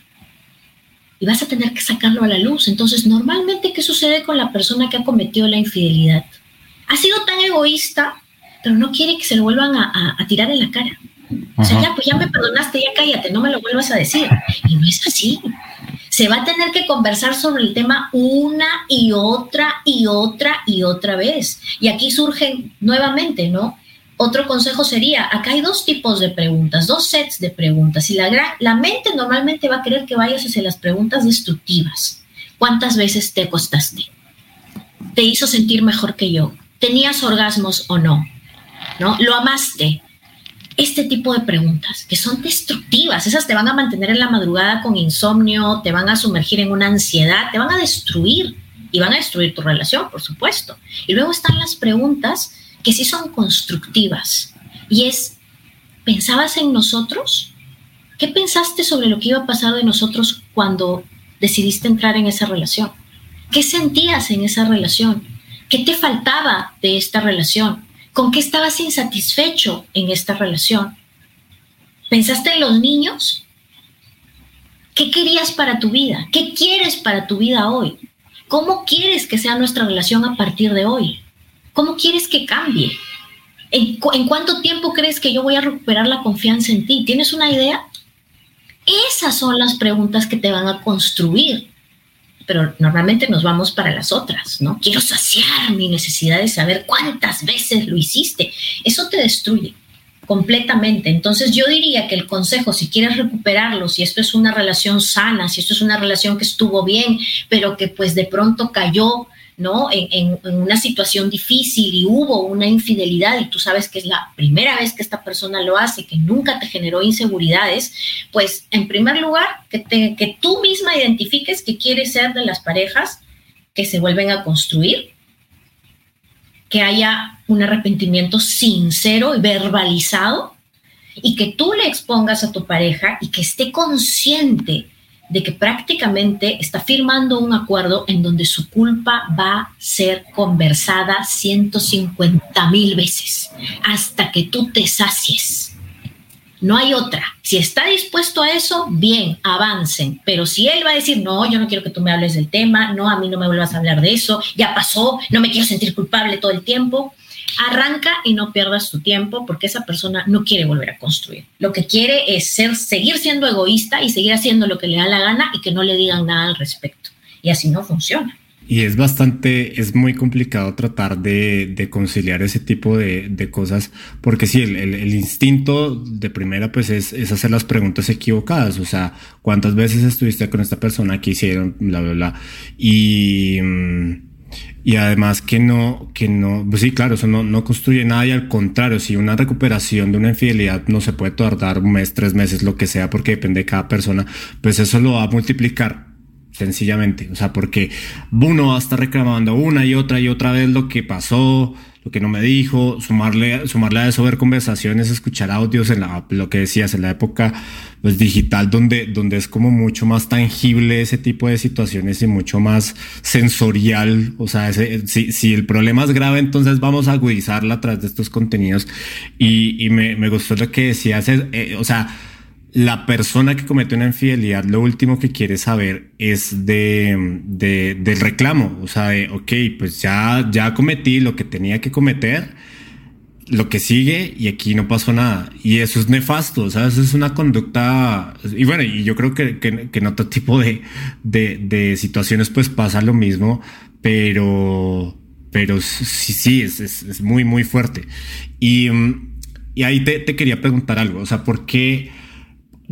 Y vas a tener que sacarlo a la luz. Entonces, normalmente, ¿qué sucede con la persona que ha cometido la infidelidad? Ha sido tan egoísta, pero no quiere que se lo vuelvan a, tirar en la cara. O sea, ya, pues ya me perdonaste, ya cállate, no me lo vuelvas a decir. Y no es así se va a tener que conversar sobre el tema una y otra y otra y otra vez. Y aquí surgen nuevamente, ¿no? Otro consejo sería, acá hay dos tipos de preguntas, dos sets de preguntas, y la, la mente normalmente va a querer que vayas hacia las preguntas destructivas. ¿Cuántas veces te acostaste? ¿Te hizo sentir mejor que yo? ¿Tenías orgasmos o no? ¿No? ¿Lo amaste? Este tipo de preguntas que son destructivas. Esas te van a mantener en la madrugada con insomnio, te van a sumergir en una ansiedad, te van a destruir y van a destruir tu relación, por supuesto. Y luego están las preguntas que sí son constructivas y es, ¿pensabas en nosotros? ¿Qué pensaste sobre lo que iba a pasar de nosotros cuando decidiste entrar en esa relación? ¿Qué sentías en esa relación? ¿Qué te faltaba de esta relación? ¿Con qué estabas insatisfecho en esta relación? ¿Pensaste en los niños? ¿Qué querías para tu vida? ¿Qué quieres para tu vida hoy? ¿Cómo quieres que sea nuestra relación a partir de hoy? ¿Cómo quieres que cambie? ¿En, ¿En, cuánto tiempo crees que yo voy a recuperar la confianza en ti? ¿Tienes una idea? Esas son las preguntas que te van a construir pero normalmente nos vamos para las otras, ¿no? Quiero saciar mi necesidad de saber cuántas veces lo hiciste. Eso te destruye completamente. Entonces yo diría que el consejo, si quieres recuperarlo, si esto es una relación sana, si esto es una relación que estuvo bien, pero que pues de pronto cayó ¿no? En, una situación difícil y hubo una infidelidad y tú sabes que es la primera vez que esta persona lo hace, que nunca te generó inseguridades, pues en primer lugar, que, que tú misma identifiques que quieres ser de las parejas que se vuelven a construir, que haya un arrepentimiento sincero y verbalizado y que tú le expongas a tu pareja y que esté consciente de que prácticamente está firmando un acuerdo en donde su culpa va a ser conversada 150 mil veces hasta que tú te sacies. No hay otra. Si está dispuesto a eso, bien, avancen. Pero si él va a decir, no, yo no quiero que tú me hables del tema, no, a mí no me vuelvas a hablar de eso, ya pasó, no me quiero sentir culpable todo el tiempo, arranca y no pierdas tu tiempo porque esa persona no quiere volver a construir. Lo que quiere es ser, seguir siendo egoísta y seguir haciendo lo que le da la gana y que no le digan nada al respecto. Y así no funciona. Y es bastante, es muy complicado tratar de, conciliar ese tipo de, cosas, porque sí, el, instinto de primera pues es, hacer las preguntas equivocadas, o sea, ¿cuántas veces estuviste con esta persona que hicieron, bla, bla, bla? Y, y además que no, que no, pues sí, claro, eso no, no construye nada y al contrario, si una recuperación de una infidelidad no se puede tardar un mes, tres meses, lo que sea, porque depende de cada persona, pues eso lo va a multiplicar sencillamente. O sea, porque uno va a estar reclamando una y otra y otra vez lo que pasó, lo que no me dijo, sumarle, sumarle a eso, ver conversaciones, escuchar audios en la, lo que decías, en la época pues, digital, donde, donde es como mucho más tangible ese tipo de situaciones y mucho más sensorial. O sea, si, si el problema es grave, entonces vamos a agudizarla a través de estos contenidos. Y, y me, me gustó lo que decías, eh, o sea, la persona que comete una infidelidad lo último que quiere saber es de, del reclamo, o sea, de, ok, pues ya, ya cometí lo que tenía que cometer, lo que sigue y aquí no pasó nada. Y eso es nefasto, o sea, eso es una conducta, y bueno, y yo creo que, que, en otro tipo de, de, situaciones pues pasa lo mismo, pero, pero sí, sí, es, es, muy, muy fuerte. Y, y ahí te, te quería preguntar algo, o sea, ¿por qué?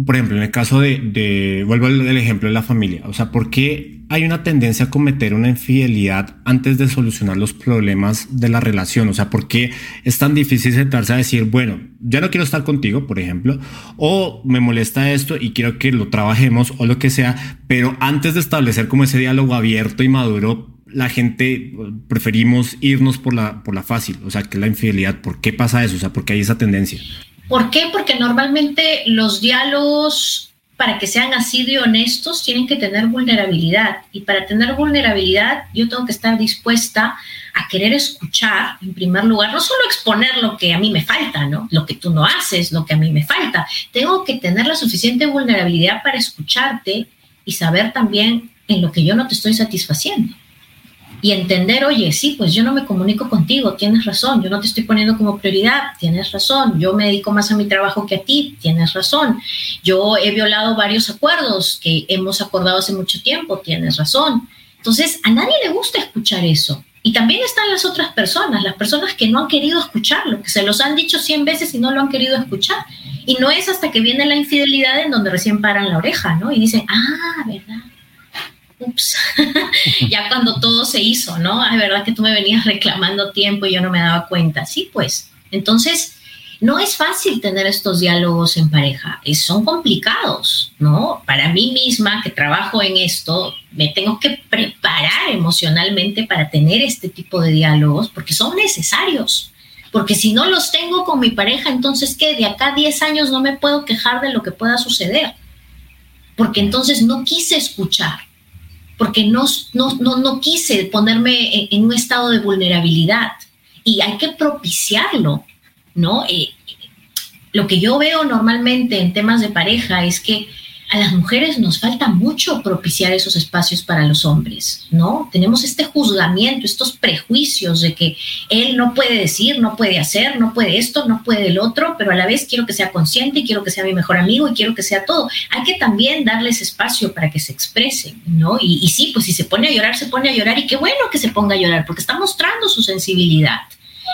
Por ejemplo, en el caso de, vuelvo al ejemplo de la familia, o sea, ¿por qué hay una tendencia a cometer una infidelidad antes de solucionar los problemas de la relación? O sea, ¿por qué es tan difícil sentarse a decir, bueno, ya no quiero estar contigo, por ejemplo, o me molesta esto y quiero que lo trabajemos o lo que sea, pero antes de establecer como ese diálogo abierto y maduro, la gente preferimos irnos por la, por la fácil, o sea, que la infidelidad, ¿por qué pasa eso? O sea, ¿por qué hay esa tendencia? ¿Por qué? Porque normalmente los diálogos, para que sean así de honestos, tienen que tener vulnerabilidad. Y para tener vulnerabilidad, yo tengo que estar dispuesta a querer escuchar, en primer lugar, no solo exponer lo que a mí me falta, ¿no? Lo que tú no haces, lo que a mí me falta. Tengo que tener la suficiente vulnerabilidad para escucharte y saber también en lo que yo no te estoy satisfaciendo y entender, oye, sí, pues yo no me comunico contigo, tienes razón, yo no te estoy poniendo como prioridad, tienes razón, yo me dedico más a mi trabajo que a ti, tienes razón, yo he violado varios acuerdos que hemos acordado hace mucho tiempo, tienes razón. Entonces, a nadie le gusta escuchar eso. Y también están las otras personas, las personas que no han querido escucharlo, que se los han dicho cien veces y no lo han querido escuchar. Y no es hasta que viene la infidelidad en donde recién paran la oreja, ¿no? Y dicen, ah, ¿verdad? Ups, ya cuando todo se hizo, ¿no? Es verdad que tú me venías reclamando tiempo y yo no me daba cuenta. Sí, pues. Entonces, no es fácil tener estos diálogos en pareja, son complicados, ¿no? Para mí misma que trabajo en esto, me tengo que preparar emocionalmente para tener este tipo de diálogos porque son necesarios. Porque si no los tengo con mi pareja, entonces, ¿qué? De acá a 10 años no me puedo quejar de lo que pueda suceder. Porque entonces no quise escuchar porque no, no, no, quise ponerme en, un estado de vulnerabilidad y hay que propiciarlo, ¿no? Eh, lo que yo veo normalmente en temas de pareja es que a las mujeres nos falta mucho propiciar esos espacios para los hombres, ¿no? Tenemos este juzgamiento, estos prejuicios de que él no puede decir, no puede hacer, no puede esto, no puede el otro, pero a la vez quiero que sea consciente, quiero que sea mi mejor amigo y quiero que sea todo. Hay que también darles espacio para que se expresen, ¿no? Y, y sí, pues si se pone a llorar, se pone a llorar y qué bueno que se ponga a llorar porque está mostrando su sensibilidad.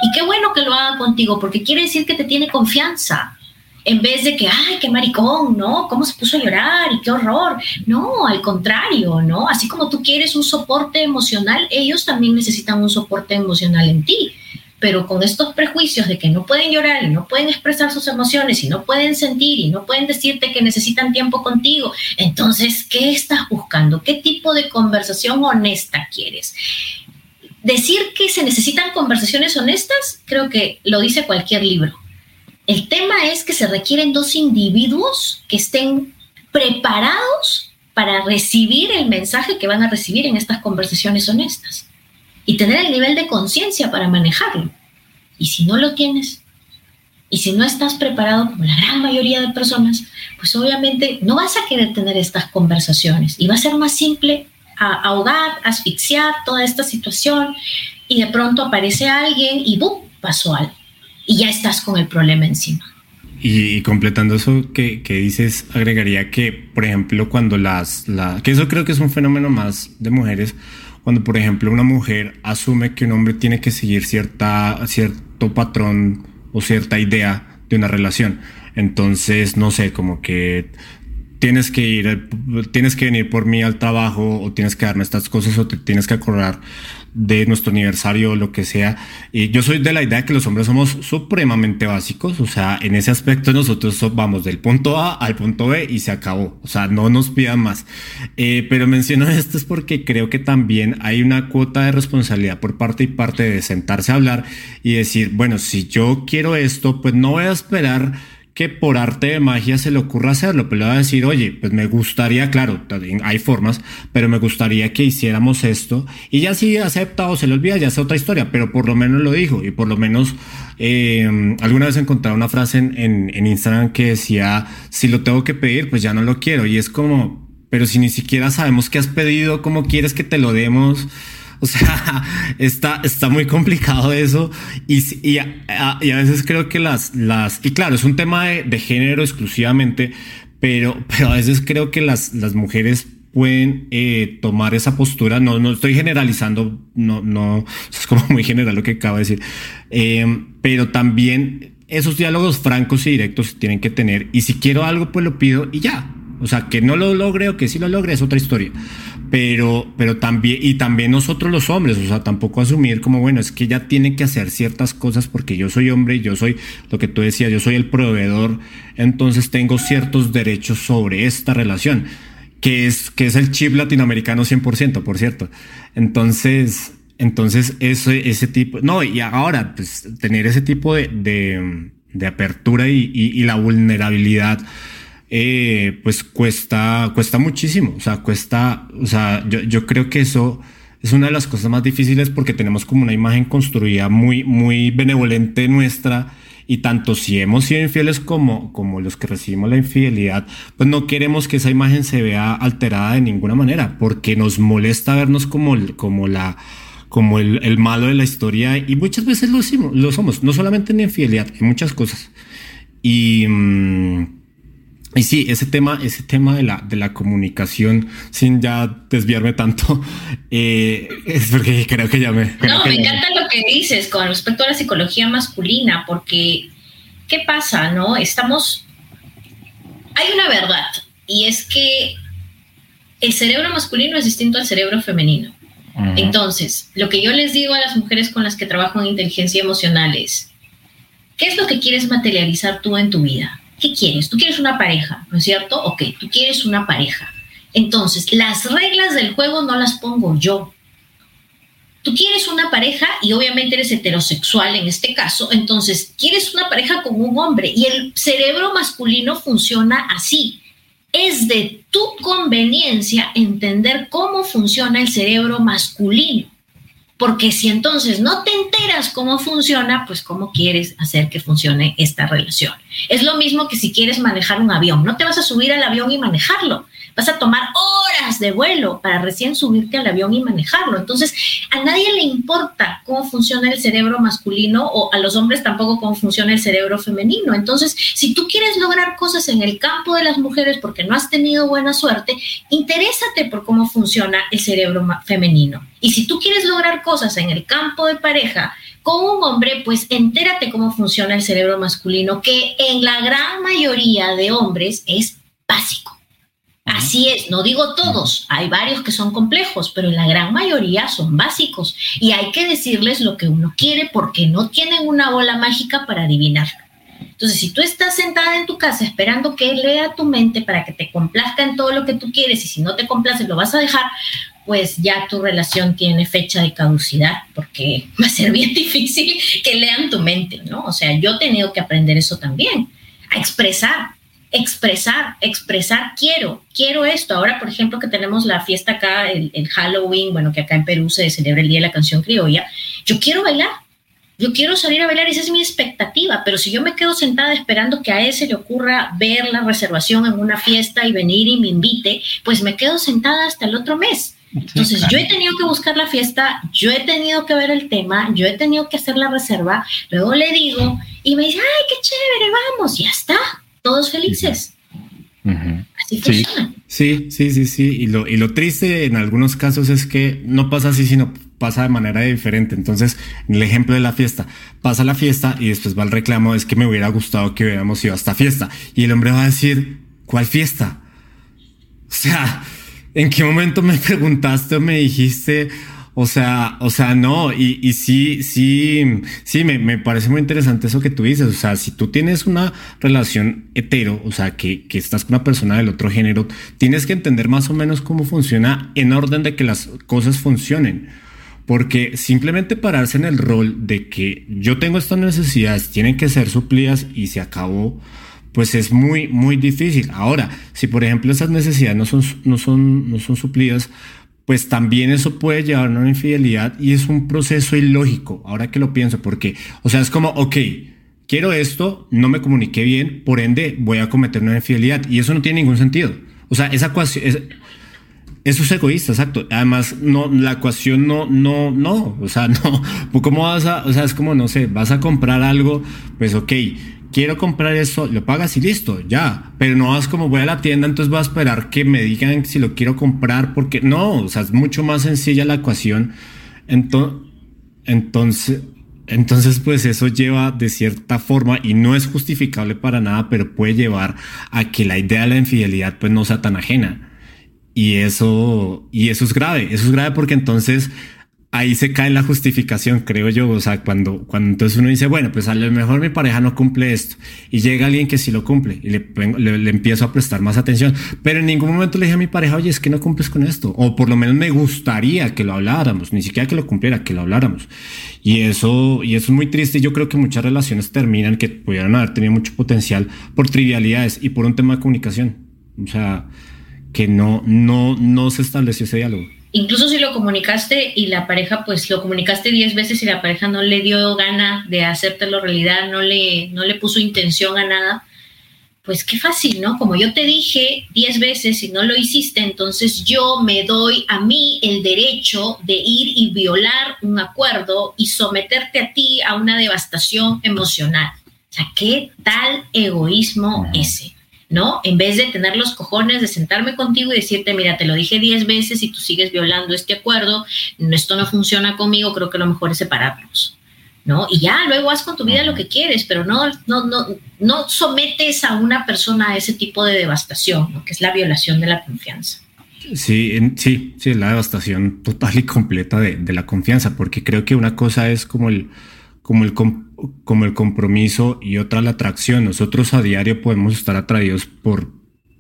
Y qué bueno que lo haga contigo porque quiere decir que te tiene confianza en vez de que, ay, qué maricón, ¿no? ¿Cómo se puso a llorar y qué horror? No, al contrario, ¿no? Así como tú quieres un soporte emocional, ellos también necesitan un soporte emocional en ti. Pero con estos prejuicios de que no pueden llorar y no pueden expresar sus emociones y no pueden sentir y no pueden decirte que necesitan tiempo contigo, entonces, ¿qué estás buscando? ¿Qué tipo de conversación honesta quieres? Decir que se necesitan conversaciones honestas, creo que lo dice cualquier libro el tema es que se requieren dos individuos que estén preparados para recibir el mensaje que van a recibir en estas conversaciones honestas y tener el nivel de conciencia para manejarlo. Y si no lo tienes, Y si no estás preparado, como la gran mayoría de personas, pues obviamente no vas a querer tener estas conversaciones y va a ser más simple ahogar, asfixiar toda esta situación y de pronto aparece alguien y ¡bum! pasó algo. Y ya estás con el problema encima. Y, completando eso que, dices, agregaría que, por ejemplo, cuando las, la, que eso creo que es un fenómeno más de mujeres, cuando, por ejemplo, una mujer asume que un hombre tiene que seguir cierta, cierto patrón o cierta idea de una relación. Entonces, no sé, como que tienes que ir, tienes que venir por mí al trabajo o tienes que darme estas cosas o te tienes que acordar de nuestro aniversario lo que sea. Y yo soy de la idea de que los hombres somos supremamente básicos, o sea, en ese aspecto nosotros vamos del punto A al punto B y se acabó, o sea, no nos pidan más. Eh, pero menciono esto es porque creo que también hay una cuota de responsabilidad por parte y parte de sentarse a hablar y decir, bueno, si yo quiero esto, pues no voy a esperar que por arte de magia se le ocurra hacerlo, pero le va a decir, oye, pues me gustaría, claro, hay formas, pero me gustaría que hiciéramos esto. Y ya si acepta o se le olvida, ya es otra historia, pero por lo menos lo dijo. Y por lo menos eh, alguna vez encontré una frase en, en Instagram que decía, si lo tengo que pedir, pues ya no lo quiero. Y es como, pero si ni siquiera sabemos qué has pedido, ¿cómo quieres que te lo demos? O sea, está, está muy complicado eso. Y, y, a, y a veces creo que las, las, y claro, es un tema de, género exclusivamente, pero, pero a veces creo que las, las mujeres pueden eh, tomar esa postura. No, no estoy generalizando, no, no, es como muy general lo que acabo de decir. Eh, pero también esos diálogos francos y directos tienen que tener. Y si quiero algo, pues lo pido y ya. O sea, que no lo logre o que sí lo logre es otra historia pero, pero también, y también nosotros los hombres, o sea, tampoco asumir como, bueno, es que ella tiene que hacer ciertas cosas porque yo soy hombre yo soy, lo que tú decías, yo soy el proveedor, entonces tengo ciertos derechos sobre esta relación, que es, que es el chip latinoamericano 100%, por cierto. Entonces, entonces ese, ese tipo, no, y ahora, pues tener ese tipo de, de, apertura y la vulnerabilidad eh, pues cuesta, cuesta muchísimo. O sea, cuesta, o sea, yo, yo creo que eso es una de las cosas más difíciles porque tenemos como una imagen construida muy, muy benevolente nuestra y tanto si hemos sido infieles como, como los que recibimos la infidelidad, pues no queremos que esa imagen se vea alterada de ninguna manera porque nos molesta vernos como, como la como el, el malo de la historia y muchas veces lo, lo somos, no solamente en infidelidad, en muchas cosas. Y... Mm, y sí, ese tema, ese tema de la, de la comunicación, sin ya desviarme tanto, eh, es porque creo que ya me... No, me encanta lo que dices con respecto a la psicología masculina, porque ¿qué pasa? No, estamos... Hay una verdad, y es que el cerebro masculino es distinto al cerebro femenino. Entonces, lo que yo les digo a las mujeres con las que trabajo en inteligencia emocional es, ¿qué es lo que quieres materializar tú en tu vida? ¿Qué quieres? Tú quieres una pareja, ¿no es cierto? Ok, tú quieres una pareja. Entonces, las reglas del juego no las pongo yo. Tú quieres una pareja y obviamente eres heterosexual en este caso, entonces quieres una pareja con un hombre y el cerebro masculino funciona así. Es de tu conveniencia entender cómo funciona el cerebro masculino. Porque si entonces no te enteras cómo funciona, pues cómo quieres hacer que funcione esta relación. Es lo mismo que si quieres manejar un avión. No te vas a subir al avión y manejarlo. Vas a tomar horas de vuelo para recién subirte al avión y manejarlo. Entonces, a nadie le importa cómo funciona el cerebro masculino o a los hombres tampoco cómo funciona el cerebro femenino. Entonces, si tú quieres lograr cosas en el campo de las mujeres porque no has tenido buena suerte, interésate por cómo funciona el cerebro femenino. Y si tú quieres lograr cosas en el campo de pareja con un hombre, pues entérate cómo funciona el cerebro masculino, que en la gran mayoría de hombres es básico. Así es, no digo todos, hay varios que son complejos, pero la gran mayoría son básicos y hay que decirles lo que uno quiere porque no tienen una bola mágica para adivinarlo. Entonces, si tú estás sentada en tu casa esperando que lea tu mente para que te complazca en todo lo que tú quieres y si no te complaces lo vas a dejar, pues ya tu relación tiene fecha de caducidad porque va a ser bien difícil que lean tu mente, ¿no? O sea, yo he tenido que aprender eso también, a expresar expresar, expresar, quiero, quiero esto. Ahora, por ejemplo, que tenemos la fiesta acá, el, Halloween, bueno, que acá en Perú se celebra el Día de la Canción Criolla, yo quiero bailar. Yo quiero salir a bailar, esa es mi expectativa, pero si yo me quedo sentada esperando que a ese le ocurra ver la reservación en una fiesta y venir y me invite, pues me quedo sentada hasta el otro mes. Entonces, yo he tenido que buscar la fiesta, yo he tenido que ver el tema, yo he tenido que hacer la reserva, luego le digo y me dice, ay, qué chévere, vamos, ya está, todos felices. Así funciona. Sí, sí, sí, sí. Y lo, y lo triste en algunos casos es que no pasa así, sino pasa de manera diferente. Entonces, en el ejemplo de la fiesta, pasa la fiesta y después va el reclamo, es que me hubiera gustado que hubiéramos ido a esta fiesta. Y el hombre va a decir, ¿cuál fiesta? O sea, ¿en qué momento me preguntaste o me dijiste, o sea, o sea, no, y, y sí, sí, sí, me, me, parece muy interesante eso que tú dices. O sea, si tú tienes una relación hetero, o sea, que, que estás con una persona del otro género, tienes que entender más o menos cómo funciona en orden de que las cosas funcionen. Porque simplemente pararse en el rol de que yo tengo estas necesidades, tienen que ser suplidas y se acabó, pues es muy, muy difícil. Ahora, si por ejemplo esas necesidades no son, no son, no son suplidas, pues también eso puede llevar a una infidelidad y es un proceso ilógico, ahora que lo pienso, porque, o sea, es como, ok, quiero esto, no me comuniqué bien, por ende voy a cometer una infidelidad y eso no tiene ningún sentido. O sea, esa ecuación, es, eso es egoísta, exacto. Además, no, la ecuación no, no, no, o sea, no, ¿cómo vas a, o sea, es como, no sé, vas a comprar algo, pues ok, quiero comprar esto, lo pagas y listo, ya. Pero no vas como voy a la tienda, entonces voy a esperar que me digan si lo quiero comprar, porque no, o sea, es mucho más sencilla la ecuación. Entonces, entonces, pues eso lleva de cierta forma y no es justificable para nada, pero puede llevar a que la idea de la infidelidad pues no sea tan ajena. Y eso, y eso es grave, eso es grave porque entonces ahí se cae la justificación, creo yo. O sea, cuando, cuando entonces uno dice, bueno, pues a lo mejor mi pareja no cumple esto y llega alguien que sí lo cumple y le, le, empiezo a prestar más atención, pero en ningún momento le dije a mi pareja, oye, es que no cumples con esto, o por lo menos me gustaría que lo habláramos, ni siquiera que lo cumpliera, que lo habláramos. Y eso, y eso es muy triste. Yo creo que muchas relaciones terminan que pudieran haber tenido mucho potencial por trivialidades y por un tema de comunicación. O sea, que no, no, no se estableció ese diálogo incluso si lo comunicaste y la pareja, pues lo comunicaste diez veces y la pareja no le dio gana de hacértelo realidad, no le, no le puso intención a nada, pues qué fácil, ¿no? Como yo te dije diez veces y no lo hiciste, entonces yo me doy a mí el derecho de ir y violar un acuerdo y someterte a ti a una devastación emocional. O sea, ¿qué tal egoísmo ese? ¿No? En vez de tener los cojones de sentarme contigo y decirte, mira, te lo dije diez veces y tú sigues violando este acuerdo, esto no funciona conmigo, creo que lo mejor es separarnos, ¿no? Y ya, luego haz con tu vida lo que quieres, pero no, no, no, no sometes a una persona a ese tipo de devastación, que es la violación de la confianza. Sí, sí, sí, la devastación total y completa de, de la confianza, porque creo que una cosa es como el como el, como el compromiso y otra la atracción. Nosotros a diario podemos estar atraídos por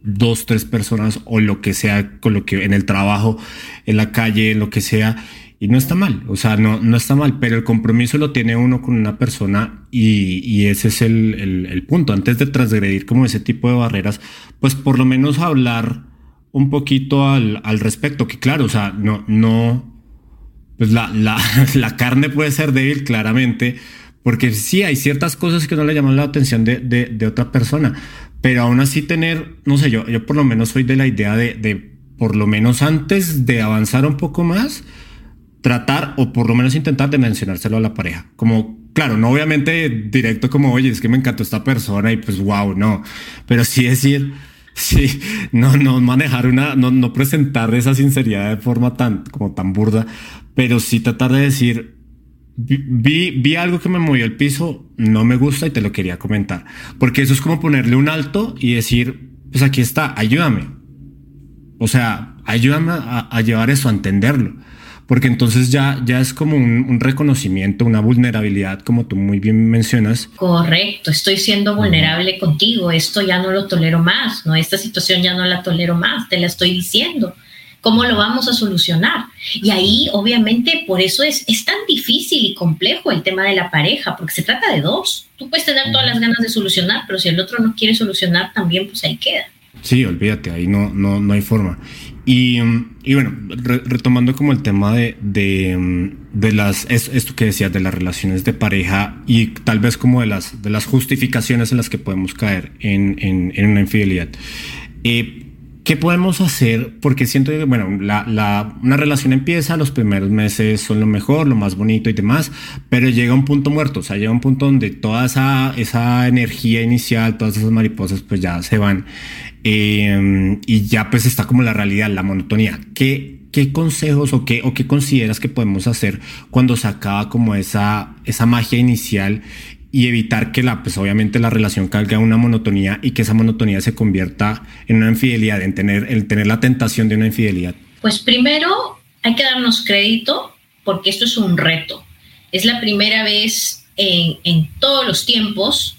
dos, tres personas o lo que sea, con lo que en el trabajo, en la calle, en lo que sea. Y no está mal, o sea, no, no está mal, pero el compromiso lo tiene uno con una persona y, y ese es el, el, el, punto. Antes de transgredir como ese tipo de barreras, pues por lo menos hablar un poquito al, al respecto, que claro, o sea, no, no, pues la, la, la, carne puede ser débil claramente, porque sí hay ciertas cosas que no le llaman la atención de, de, de, otra persona, pero aún así tener, no sé, yo, yo por lo menos soy de la idea de, de, por lo menos antes de avanzar un poco más, tratar o por lo menos intentar de mencionárselo a la pareja, como claro, no obviamente directo como, oye, es que me encantó esta persona y pues wow, no, pero sí decir Sí, no, no manejar una, no, no presentar esa sinceridad de forma tan, como tan burda, pero sí tratar de decir, vi, vi algo que me movió el piso, no me gusta y te lo quería comentar. Porque eso es como ponerle un alto y decir, pues aquí está, ayúdame. O sea, ayúdame a, a llevar eso, a entenderlo porque entonces ya, ya es como un, reconocimiento, una vulnerabilidad, como tú muy bien mencionas. Correcto, estoy siendo vulnerable contigo, esto ya no lo tolero más, ¿no? Esta situación ya no la tolero más, te la estoy diciendo. ¿Cómo lo vamos a solucionar? Y ahí, obviamente, por eso es, es tan difícil y complejo el tema de la pareja, porque se trata de dos. Tú puedes tener todas las ganas de solucionar, pero si el otro no quiere solucionar, también pues ahí queda. Sí, olvídate, ahí no, no, no hay forma. Y, bueno, retomando como el tema de, de, las, esto que decías, de las relaciones de pareja y tal vez como de las, de las justificaciones en las que podemos caer en, en, una infidelidad. Eh, ¿Qué podemos hacer? Porque siento que, bueno, la, una relación empieza, los primeros meses son lo mejor, lo más bonito y demás, pero llega un punto muerto, o sea, llega un punto donde toda esa, esa energía inicial, todas esas mariposas, pues ya se van. Em, y ya pues está como la realidad, la monotonía. ¿Qué, qué consejos o qué, o qué consideras que podemos hacer cuando se acaba como esa, esa magia inicial y evitar que la, pues obviamente la relación caiga una monotonía y que esa monotonía se convierta en una infidelidad, en tener, en tener la tentación de una infidelidad? Pues primero hay que darnos crédito porque esto es un reto. Es la primera vez en, en todos los tiempos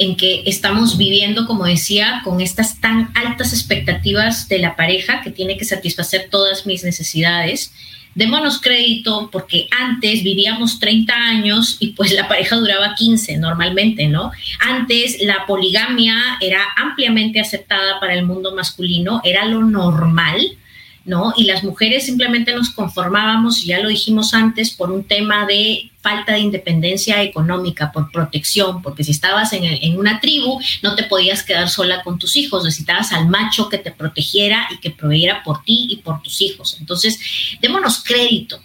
en que estamos viviendo, como decía, con estas tan altas expectativas de la pareja que tiene que satisfacer todas mis necesidades. Démonos crédito porque antes vivíamos 30 años y pues la pareja duraba 15 normalmente, ¿no? Antes la poligamia era ampliamente aceptada para el mundo masculino, era lo normal ¿no? Y las mujeres simplemente nos conformábamos, ya lo dijimos antes, por un tema de falta de independencia económica, por protección, porque si estabas en, en, una tribu no te podías quedar sola con tus hijos, necesitabas al macho que te protegiera y que proveyera por ti y por tus hijos. Entonces, démonos crédito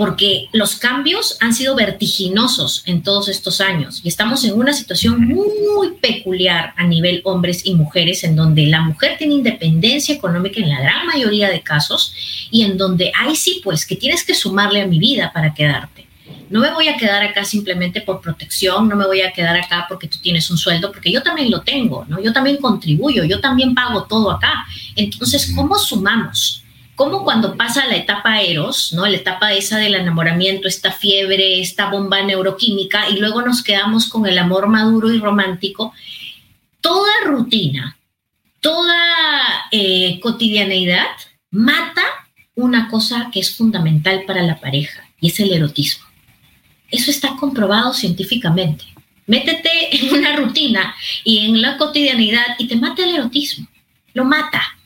porque los cambios han sido vertiginosos en todos estos años y estamos en una situación muy peculiar a nivel hombres y mujeres, en donde la mujer tiene independencia económica en la gran mayoría de casos y en donde hay sí, pues, que tienes que sumarle a mi vida para quedarte. No me voy a quedar acá simplemente por protección, no me voy a quedar acá porque tú tienes un sueldo, porque yo también lo tengo, ¿no? Yo también contribuyo, yo también pago todo acá. Entonces, ¿cómo sumamos? Como cuando pasa la etapa eros, ¿no? La etapa esa del enamoramiento, esta fiebre, esta bomba neuroquímica, y luego nos quedamos con el amor maduro y romántico, toda rutina, toda eh, cotidianeidad mata una cosa que es fundamental para la pareja, y es el erotismo. Eso está comprobado científicamente. Métete en una rutina y en la cotidianidad y te mata el erotismo. Lo mata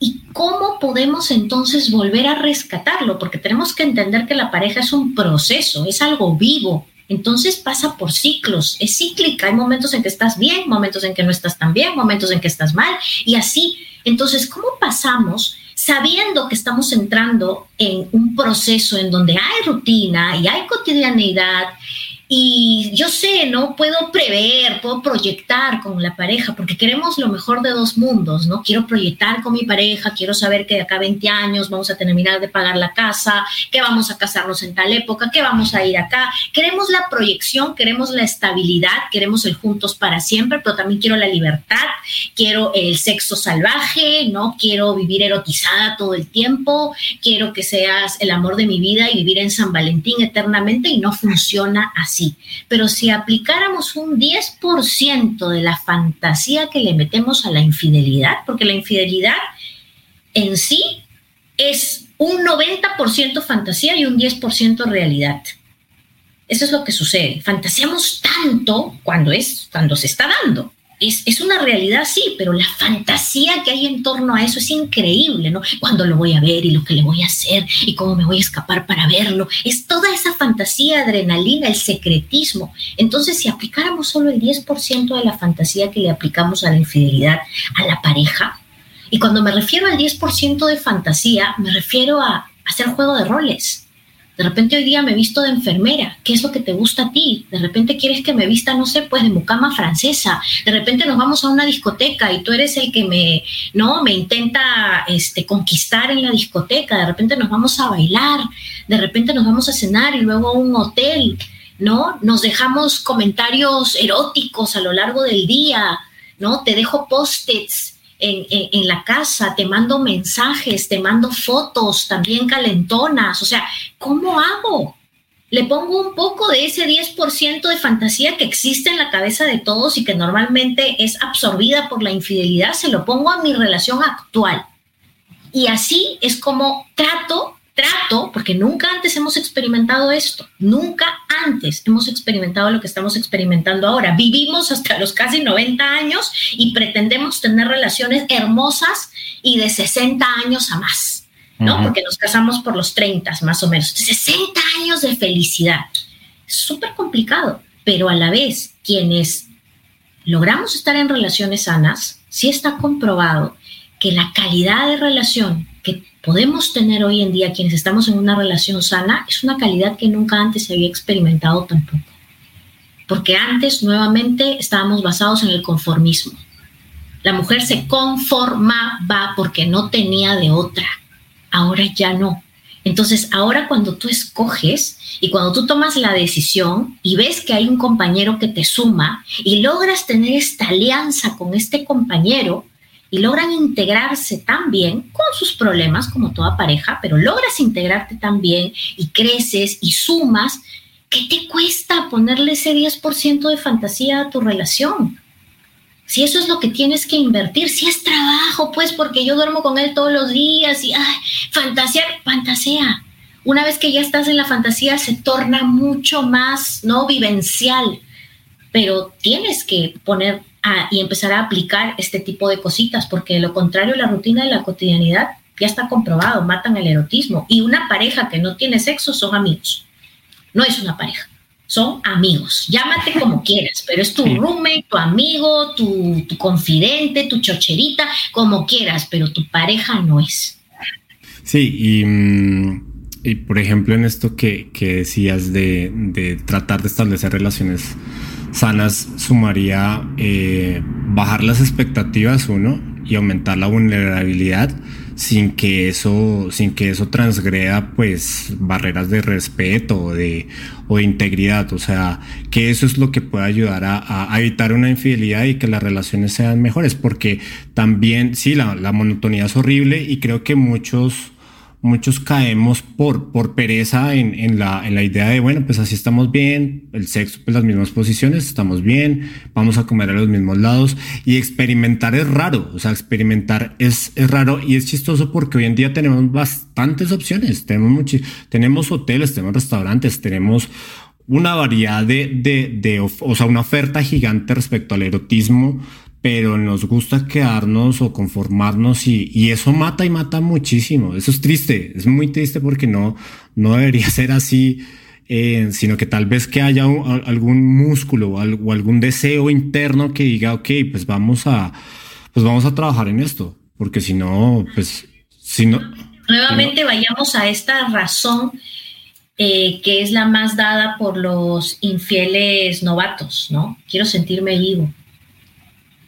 ¿Y cómo podemos entonces volver a rescatarlo? Porque tenemos que entender que la pareja es un proceso, es algo vivo. Entonces pasa por ciclos, es cíclica. Hay momentos en que estás bien, momentos en que no estás tan bien, momentos en que estás mal y así. Entonces, ¿cómo pasamos sabiendo que estamos entrando en un proceso en donde hay rutina y hay cotidianidad y yo sé, ¿no? Puedo prever, puedo proyectar con la pareja, porque queremos lo mejor de dos mundos, ¿no? Quiero proyectar con mi pareja, quiero saber que de acá a 20 años vamos a terminar de pagar la casa, que vamos a casarnos en tal época, que vamos a ir acá. Queremos la proyección, queremos la estabilidad, queremos el juntos para siempre, pero también quiero la libertad, quiero el sexo salvaje, ¿no? Quiero vivir erotizada todo el tiempo, quiero que seas el amor de mi vida y vivir en San Valentín eternamente y no funciona así pero si aplicáramos un 10% de la fantasía que le metemos a la infidelidad, porque la infidelidad en sí es un 90% fantasía y un 10% realidad. Eso es lo que sucede. Fantaseamos tanto cuando es cuando se está dando es, una realidad, sí, pero la fantasía que hay en torno a eso es increíble, ¿no? Cuando lo voy a ver y lo que le voy a hacer y cómo me voy a escapar para verlo. Es toda esa fantasía, adrenalina, el secretismo. Entonces, si aplicáramos solo el 10% de la fantasía que le aplicamos a la infidelidad a la pareja, y cuando me refiero al 10% de fantasía, me refiero a hacer juego de roles de repente hoy día me visto de enfermera. ¿Qué es lo que te gusta a ti? De repente quieres que me vista, no sé, pues de mucama francesa. De repente nos vamos a una discoteca y tú eres el que me, no, me intenta este, conquistar en la discoteca. De repente nos vamos a bailar. De repente nos vamos a cenar y luego a un hotel. ¿No? Nos dejamos comentarios eróticos a lo largo del día. ¿No? Te dejo post-its en, la casa, te mando mensajes, te mando fotos también calentonas, o sea, ¿cómo hago? Le pongo un poco de ese 10% de fantasía que existe en la cabeza de todos y que normalmente es absorbida por la infidelidad, se lo pongo a mi relación actual. Y así es como trato, trato, porque nunca antes hemos experimentado esto, nunca antes hemos experimentado lo que estamos experimentando ahora. Vivimos hasta los casi 90 años y pretendemos tener relaciones hermosas y de 60 años a más, ¿no? Porque nos casamos por los 30 más o menos. 60 años de felicidad. Es súper complicado, pero a la vez quienes logramos estar en relaciones sanas, sí está comprobado que la calidad de relación que podemos tener hoy en día quienes estamos en una relación sana es una calidad que nunca antes se había experimentado tampoco. Porque antes, nuevamente, estábamos basados en el conformismo. La mujer se conformaba porque no tenía de otra. Ahora ya no. Entonces, ahora cuando tú escoges y cuando tú tomas la decisión y ves que hay un compañero que te suma y logras tener esta alianza con este compañero y logran integrarse tan bien con sus problemas como toda pareja, pero logras integrarte tan bien y creces y sumas, ¿qué te cuesta ponerle ese 10% de fantasía a tu relación? Si eso es lo que tienes que invertir, si es trabajo, pues porque yo duermo con él todos los días y ay, fantasear, fantasea. Una vez que ya estás en la fantasía se torna mucho más no vivencial, pero tienes que poner y empezar a aplicar este tipo de cositas, porque de lo contrario la rutina de la cotidianidad ya está comprobado, matan el erotismo. Y una pareja que no tiene sexo son amigos, no es una pareja son amigos. Llámate como quieras, pero es tu roommate, tu amigo, tu, confidente, tu chocherita, como quieras, pero tu pareja no es. Sí, y, mm, por ejemplo en esto que, decías de, tratar de establecer relaciones sanas, sumaría eh, bajar las expectativas, uno, y aumentar la vulnerabilidad sin que eso, sin que eso transgreda pues barreras de respeto o de, o de integridad. O sea, que eso es lo que puede ayudar a, evitar una infidelidad y que las relaciones sean mejores. Porque también, sí, la, la monotonía es horrible y creo que muchos muchos caemos por, por pereza en, en, la, en la idea de, bueno, pues así estamos bien, el sexo, pues las mismas posiciones, estamos bien, vamos a comer a los mismos lados. Y experimentar es raro, o sea, experimentar es, es raro y es chistoso porque hoy en día tenemos bastantes opciones, tenemos, tenemos hoteles, tenemos restaurantes, tenemos una variedad de, de, de, o sea, una oferta gigante respecto al erotismo, pero nos gusta quedarnos o conformarnos y, eso mata y mata muchísimo. Eso es triste, es muy triste porque no, no debería ser así, eh, sino que tal vez que haya algún músculo o, algún deseo interno que diga, ok, pues vamos a, pues vamos a trabajar en esto, porque si no, pues, si no. Nuevamente vayamos a esta razón eh, que es la más dada por los infieles novatos, ¿no? Quiero sentirme vivo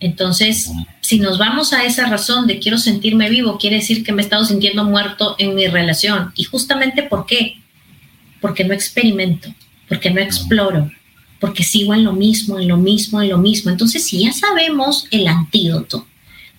entonces, si nos vamos a esa razón de quiero sentirme vivo, quiere decir que me he estado sintiendo muerto en mi relación. ¿Y justamente por qué? Porque no experimento, porque no exploro, porque sigo en lo mismo, en lo mismo, en lo mismo. Entonces, si ya sabemos el antídoto,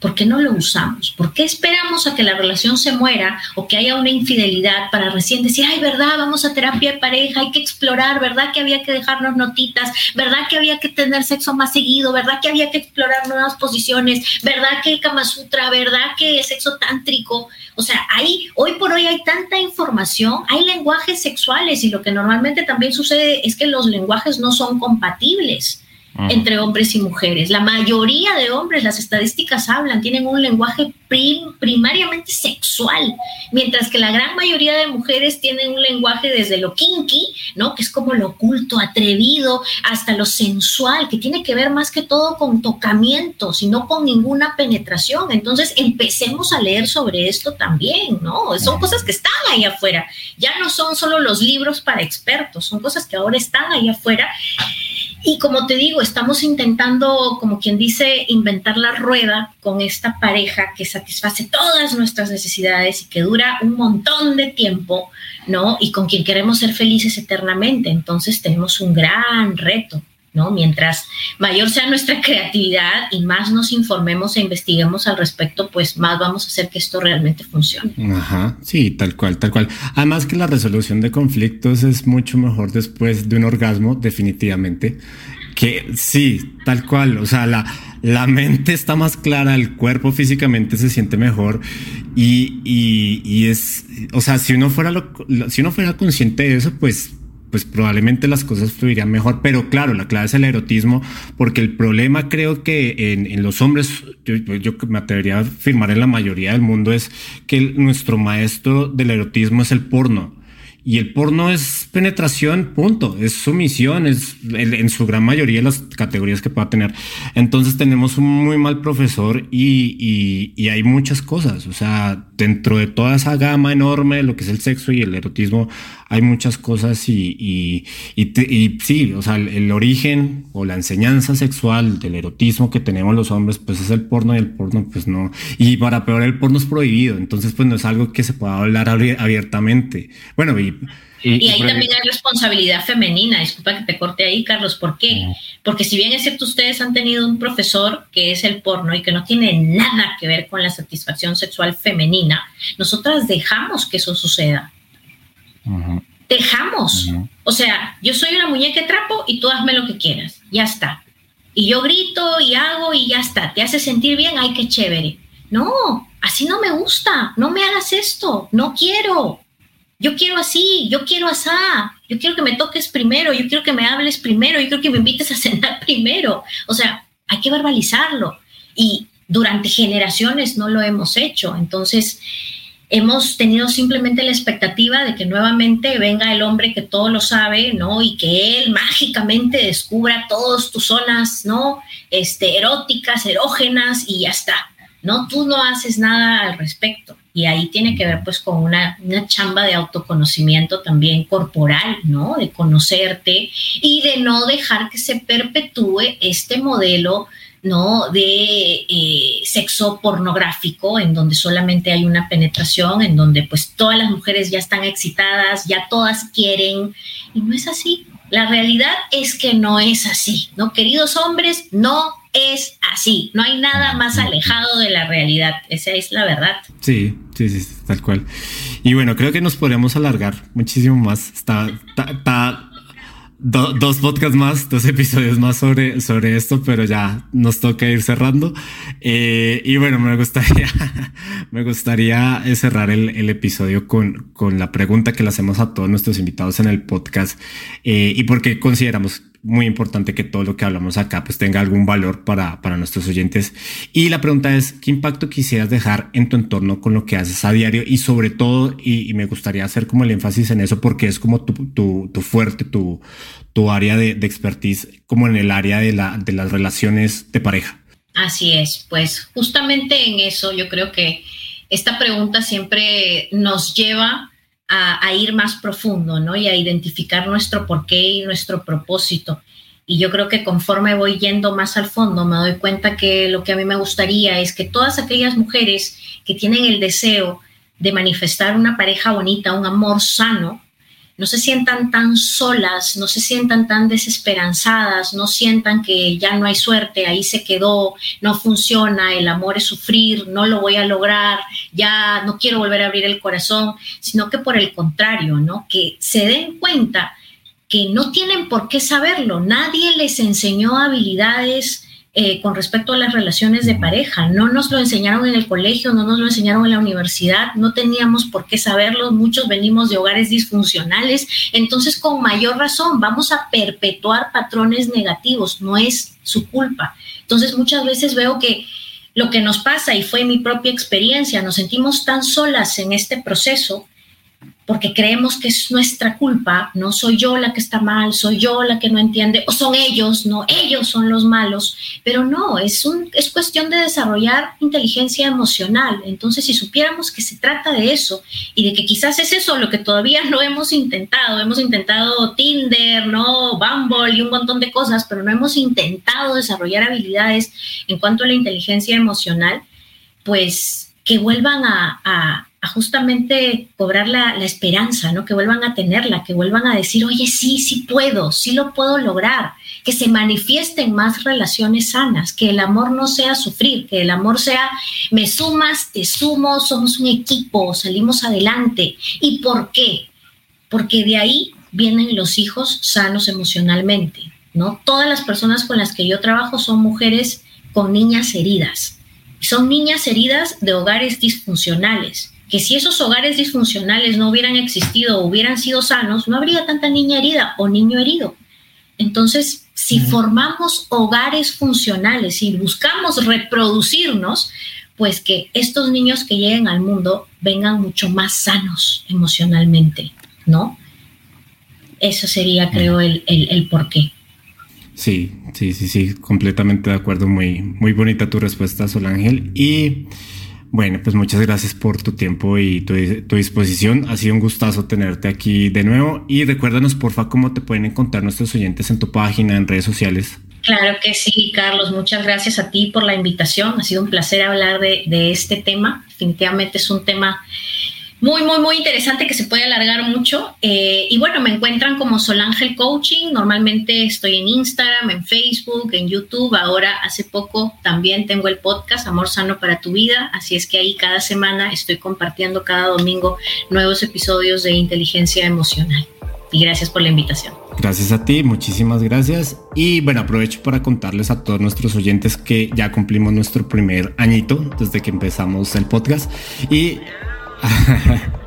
¿Por qué no lo usamos? ¿Por qué esperamos a que la relación se muera o que haya una infidelidad para recién decir, ay, verdad, vamos a terapia de pareja, hay que explorar, verdad que había que dejarnos notitas, verdad que había que tener sexo más seguido, verdad que había que explorar nuevas posiciones, verdad que el Kama Sutra, verdad que el sexo tántrico, o sea, ahí, hoy por hoy hay tanta información, hay lenguajes sexuales y lo que normalmente también sucede es que los lenguajes no son compatibles entre hombres y mujeres. La mayoría de hombres, las estadísticas hablan, tienen un lenguaje primariamente sexual, mientras que la gran mayoría de mujeres tienen un lenguaje desde lo kinky, ¿no? Que es como lo oculto, atrevido, hasta lo sensual, que tiene que ver más que todo con tocamientos y no con ninguna penetración. Entonces, empecemos a leer sobre esto también, ¿no? Son cosas que están ahí afuera. Ya no son solo los libros para expertos, son cosas que ahora están ahí afuera y como te digo, estamos intentando, como quien dice, inventar la rueda con esta pareja que satisface todas nuestras necesidades y que dura un montón de tiempo, ¿no? Y con quien queremos ser felices eternamente. Entonces tenemos un gran reto. ¿no? Mientras mayor sea nuestra creatividad y más nos informemos e investiguemos al respecto, pues más vamos a hacer que esto realmente funcione. Ajá, sí, tal cual, tal cual. Además que la resolución de conflictos es mucho mejor después de un orgasmo, definitivamente. Que sí, tal cual, o sea, la, la mente está más clara, el cuerpo físicamente se siente mejor y, y, es, o sea, si uno fuera, lo, si uno fuera consciente de eso, pues pues probablemente las cosas fluirían mejor, pero claro, la clave es el erotismo, porque el problema creo que en, los hombres, yo, yo, me atrevería a afirmar en la mayoría del mundo, es que nuestro maestro del erotismo es el porno. Y el porno es penetración, punto. Es sumisión, es en su gran mayoría las categorías que pueda tener. Entonces tenemos un muy mal profesor y, y, hay muchas cosas. O sea, dentro de toda esa gama enorme de lo que es el sexo y el erotismo, hay muchas cosas y, y, y, sí, o sea, el, origen o la enseñanza sexual del erotismo que tenemos los hombres, pues es el porno y el porno, pues no. Y para peor, el porno es prohibido, entonces pues no es algo que se pueda hablar abiertamente. Bueno, y... Y, ahí también hay responsabilidad femenina, disculpa que te corte ahí, Carlos, ¿por qué? Porque si bien es cierto, ustedes han tenido un profesor que es el porno y que no tiene nada que ver con la satisfacción sexual femenina, nosotras dejamos que eso suceda. Dejamos. O sea, yo soy una muñeca de trapo y tú hazme lo que quieras. Ya está. Y yo grito y hago y ya está. ¿Te hace sentir bien? Ay, qué chévere. No, así no me gusta. No me hagas esto. No quiero. Yo quiero así, yo quiero asá, yo quiero que me toques primero, yo quiero que me hables primero, yo quiero que me invites a cenar primero. O sea, hay que verbalizarlo. Y durante generaciones no lo hemos hecho. Entonces, hemos tenido simplemente la expectativa de que nuevamente venga el hombre que todo lo sabe, ¿no? Y que él mágicamente descubra todas tus zonas, ¿no? Este, eróticas, erógenas y ya está, ¿no? Tú no haces nada al respecto. Y ahí tiene que ver pues con una, una chamba de autoconocimiento también corporal, ¿no? De conocerte y de no dejar que se perpetúe este modelo ¿no? de eh, sexo pornográfico, en donde solamente hay una penetración, en donde pues todas las mujeres ya están excitadas, ya todas quieren, y no es así. La realidad es que no es así, ¿no? Queridos hombres, no es así, no hay nada más alejado de la realidad, esa es la verdad. Sí, sí, sí, tal cual. Y bueno, creo que nos podríamos alargar muchísimo más. Está, está dos podcasts más, dos episodios más sobre, sobre esto, pero ya nos toca ir cerrando. Eh, y bueno, me gustaría, me gustaría cerrar el, el, episodio con, con la pregunta que le hacemos a todos nuestros invitados en el podcast eh, y porque consideramos muy importante que todo lo que hablamos acá pues tenga algún valor para, para nuestros oyentes. Y la pregunta es, ¿qué impacto quisieras dejar en tu entorno con lo que haces a diario? Y sobre todo, y, me gustaría hacer como el énfasis en eso porque es como tu, tu, tu fuerte, tu, tu área de, de, expertise, como en el área de, la, de las relaciones de pareja. Así es, pues justamente en eso yo creo que esta pregunta siempre nos lleva a, ir más profundo, ¿no? Y a identificar nuestro porqué y nuestro propósito. Y yo creo que conforme voy yendo más al fondo, me doy cuenta que lo que a mí me gustaría es que todas aquellas mujeres que tienen el deseo de manifestar una pareja bonita, un amor sano, no se sientan tan solas, no se sientan tan desesperanzadas, no sientan que ya no hay suerte, ahí se quedó, no funciona, el amor es sufrir, no lo voy a lograr, ya no quiero volver a abrir el corazón, sino que por el contrario, ¿no? Que se den cuenta que no tienen por qué saberlo, nadie les enseñó habilidades eh, con respecto a las relaciones de pareja. No nos lo enseñaron en el colegio, no nos lo enseñaron en la universidad, no teníamos por qué saberlo, muchos venimos de hogares disfuncionales, entonces con mayor razón vamos a perpetuar patrones negativos, no es su culpa. Entonces muchas veces veo que lo que nos pasa, y fue mi propia experiencia, nos sentimos tan solas en este proceso porque creemos que es nuestra culpa, no soy yo la que está mal, soy yo la que no entiende, o son ellos, no, ellos son los malos, pero no, es, un, es cuestión de desarrollar inteligencia emocional. Entonces, si supiéramos que se trata de eso y de que quizás es eso lo que todavía no hemos intentado, hemos intentado Tinder, no, Bumble y un montón de cosas, pero no hemos intentado desarrollar habilidades en cuanto a la inteligencia emocional, pues que vuelvan a a justamente cobrar la, esperanza, ¿no? Que vuelvan a tenerla, que vuelvan a decir, oye, sí, sí puedo, sí lo puedo lograr, que se manifiesten más relaciones sanas, que el amor no sea sufrir, que el amor sea, me sumas, te sumo, somos un equipo, salimos adelante. ¿Y por qué? Porque de ahí vienen los hijos sanos emocionalmente, ¿no? Todas las personas con las que yo trabajo son mujeres con niñas heridas. Son niñas heridas de hogares disfuncionales que si esos hogares disfuncionales no hubieran existido o hubieran sido sanos, no habría tanta niña herida o niño herido. Entonces, si formamos hogares funcionales y buscamos reproducirnos, pues que estos niños que lleguen al mundo vengan mucho más sanos emocionalmente, ¿no? Eso sería, creo, el, el, el porqué. Sí, sí, sí, sí, completamente de acuerdo. Muy, muy bonita tu respuesta, Sol Ángel. Y bueno, pues muchas gracias por tu tiempo y tu, disposición. Ha sido un gustazo tenerte aquí de nuevo. Y recuérdanos, porfa, cómo te pueden encontrar nuestros oyentes en tu página, en redes sociales. Claro que sí, Carlos. Muchas gracias a ti por la invitación. Ha sido un placer hablar de, de este tema. Definitivamente es un tema muy, muy, muy interesante que se puede alargar mucho. Eh, y bueno, me encuentran como Solángel Coaching. Normalmente estoy en Instagram, en Facebook, en YouTube. Ahora, hace poco, también tengo el podcast Amor Sano para tu Vida. Así es que ahí cada semana estoy compartiendo cada domingo nuevos episodios de inteligencia emocional. Y gracias por la invitación. Gracias a ti, muchísimas gracias. Y bueno, aprovecho para contarles a todos nuestros oyentes que ya cumplimos nuestro primer añito desde que empezamos el podcast. Y 诶 嘿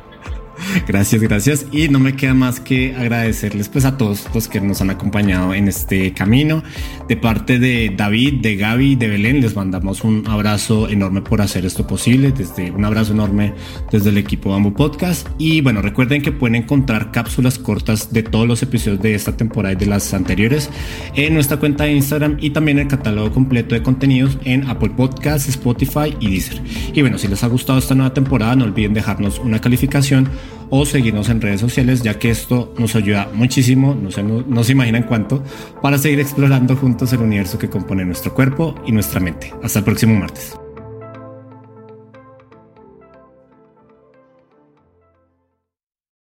Gracias, gracias. Y no me queda más que agradecerles pues a todos los que nos han acompañado en este camino. De parte de David, de Gaby, de Belén, les mandamos un abrazo enorme por hacer esto posible. Desde un abrazo enorme desde el equipo Bamboo Podcast. Y bueno, recuerden que pueden encontrar cápsulas cortas de todos los episodios de esta temporada y de las anteriores en nuestra cuenta de Instagram y también el catálogo completo de contenidos en Apple Podcasts, Spotify y Deezer. Y bueno, si les ha gustado esta nueva temporada, no olviden dejarnos una calificación o seguirnos en redes sociales, ya que esto nos ayuda muchísimo, no se, no, se imaginan cuánto, para seguir explorando juntos el universo que compone nuestro cuerpo y nuestra mente. Hasta el próximo martes.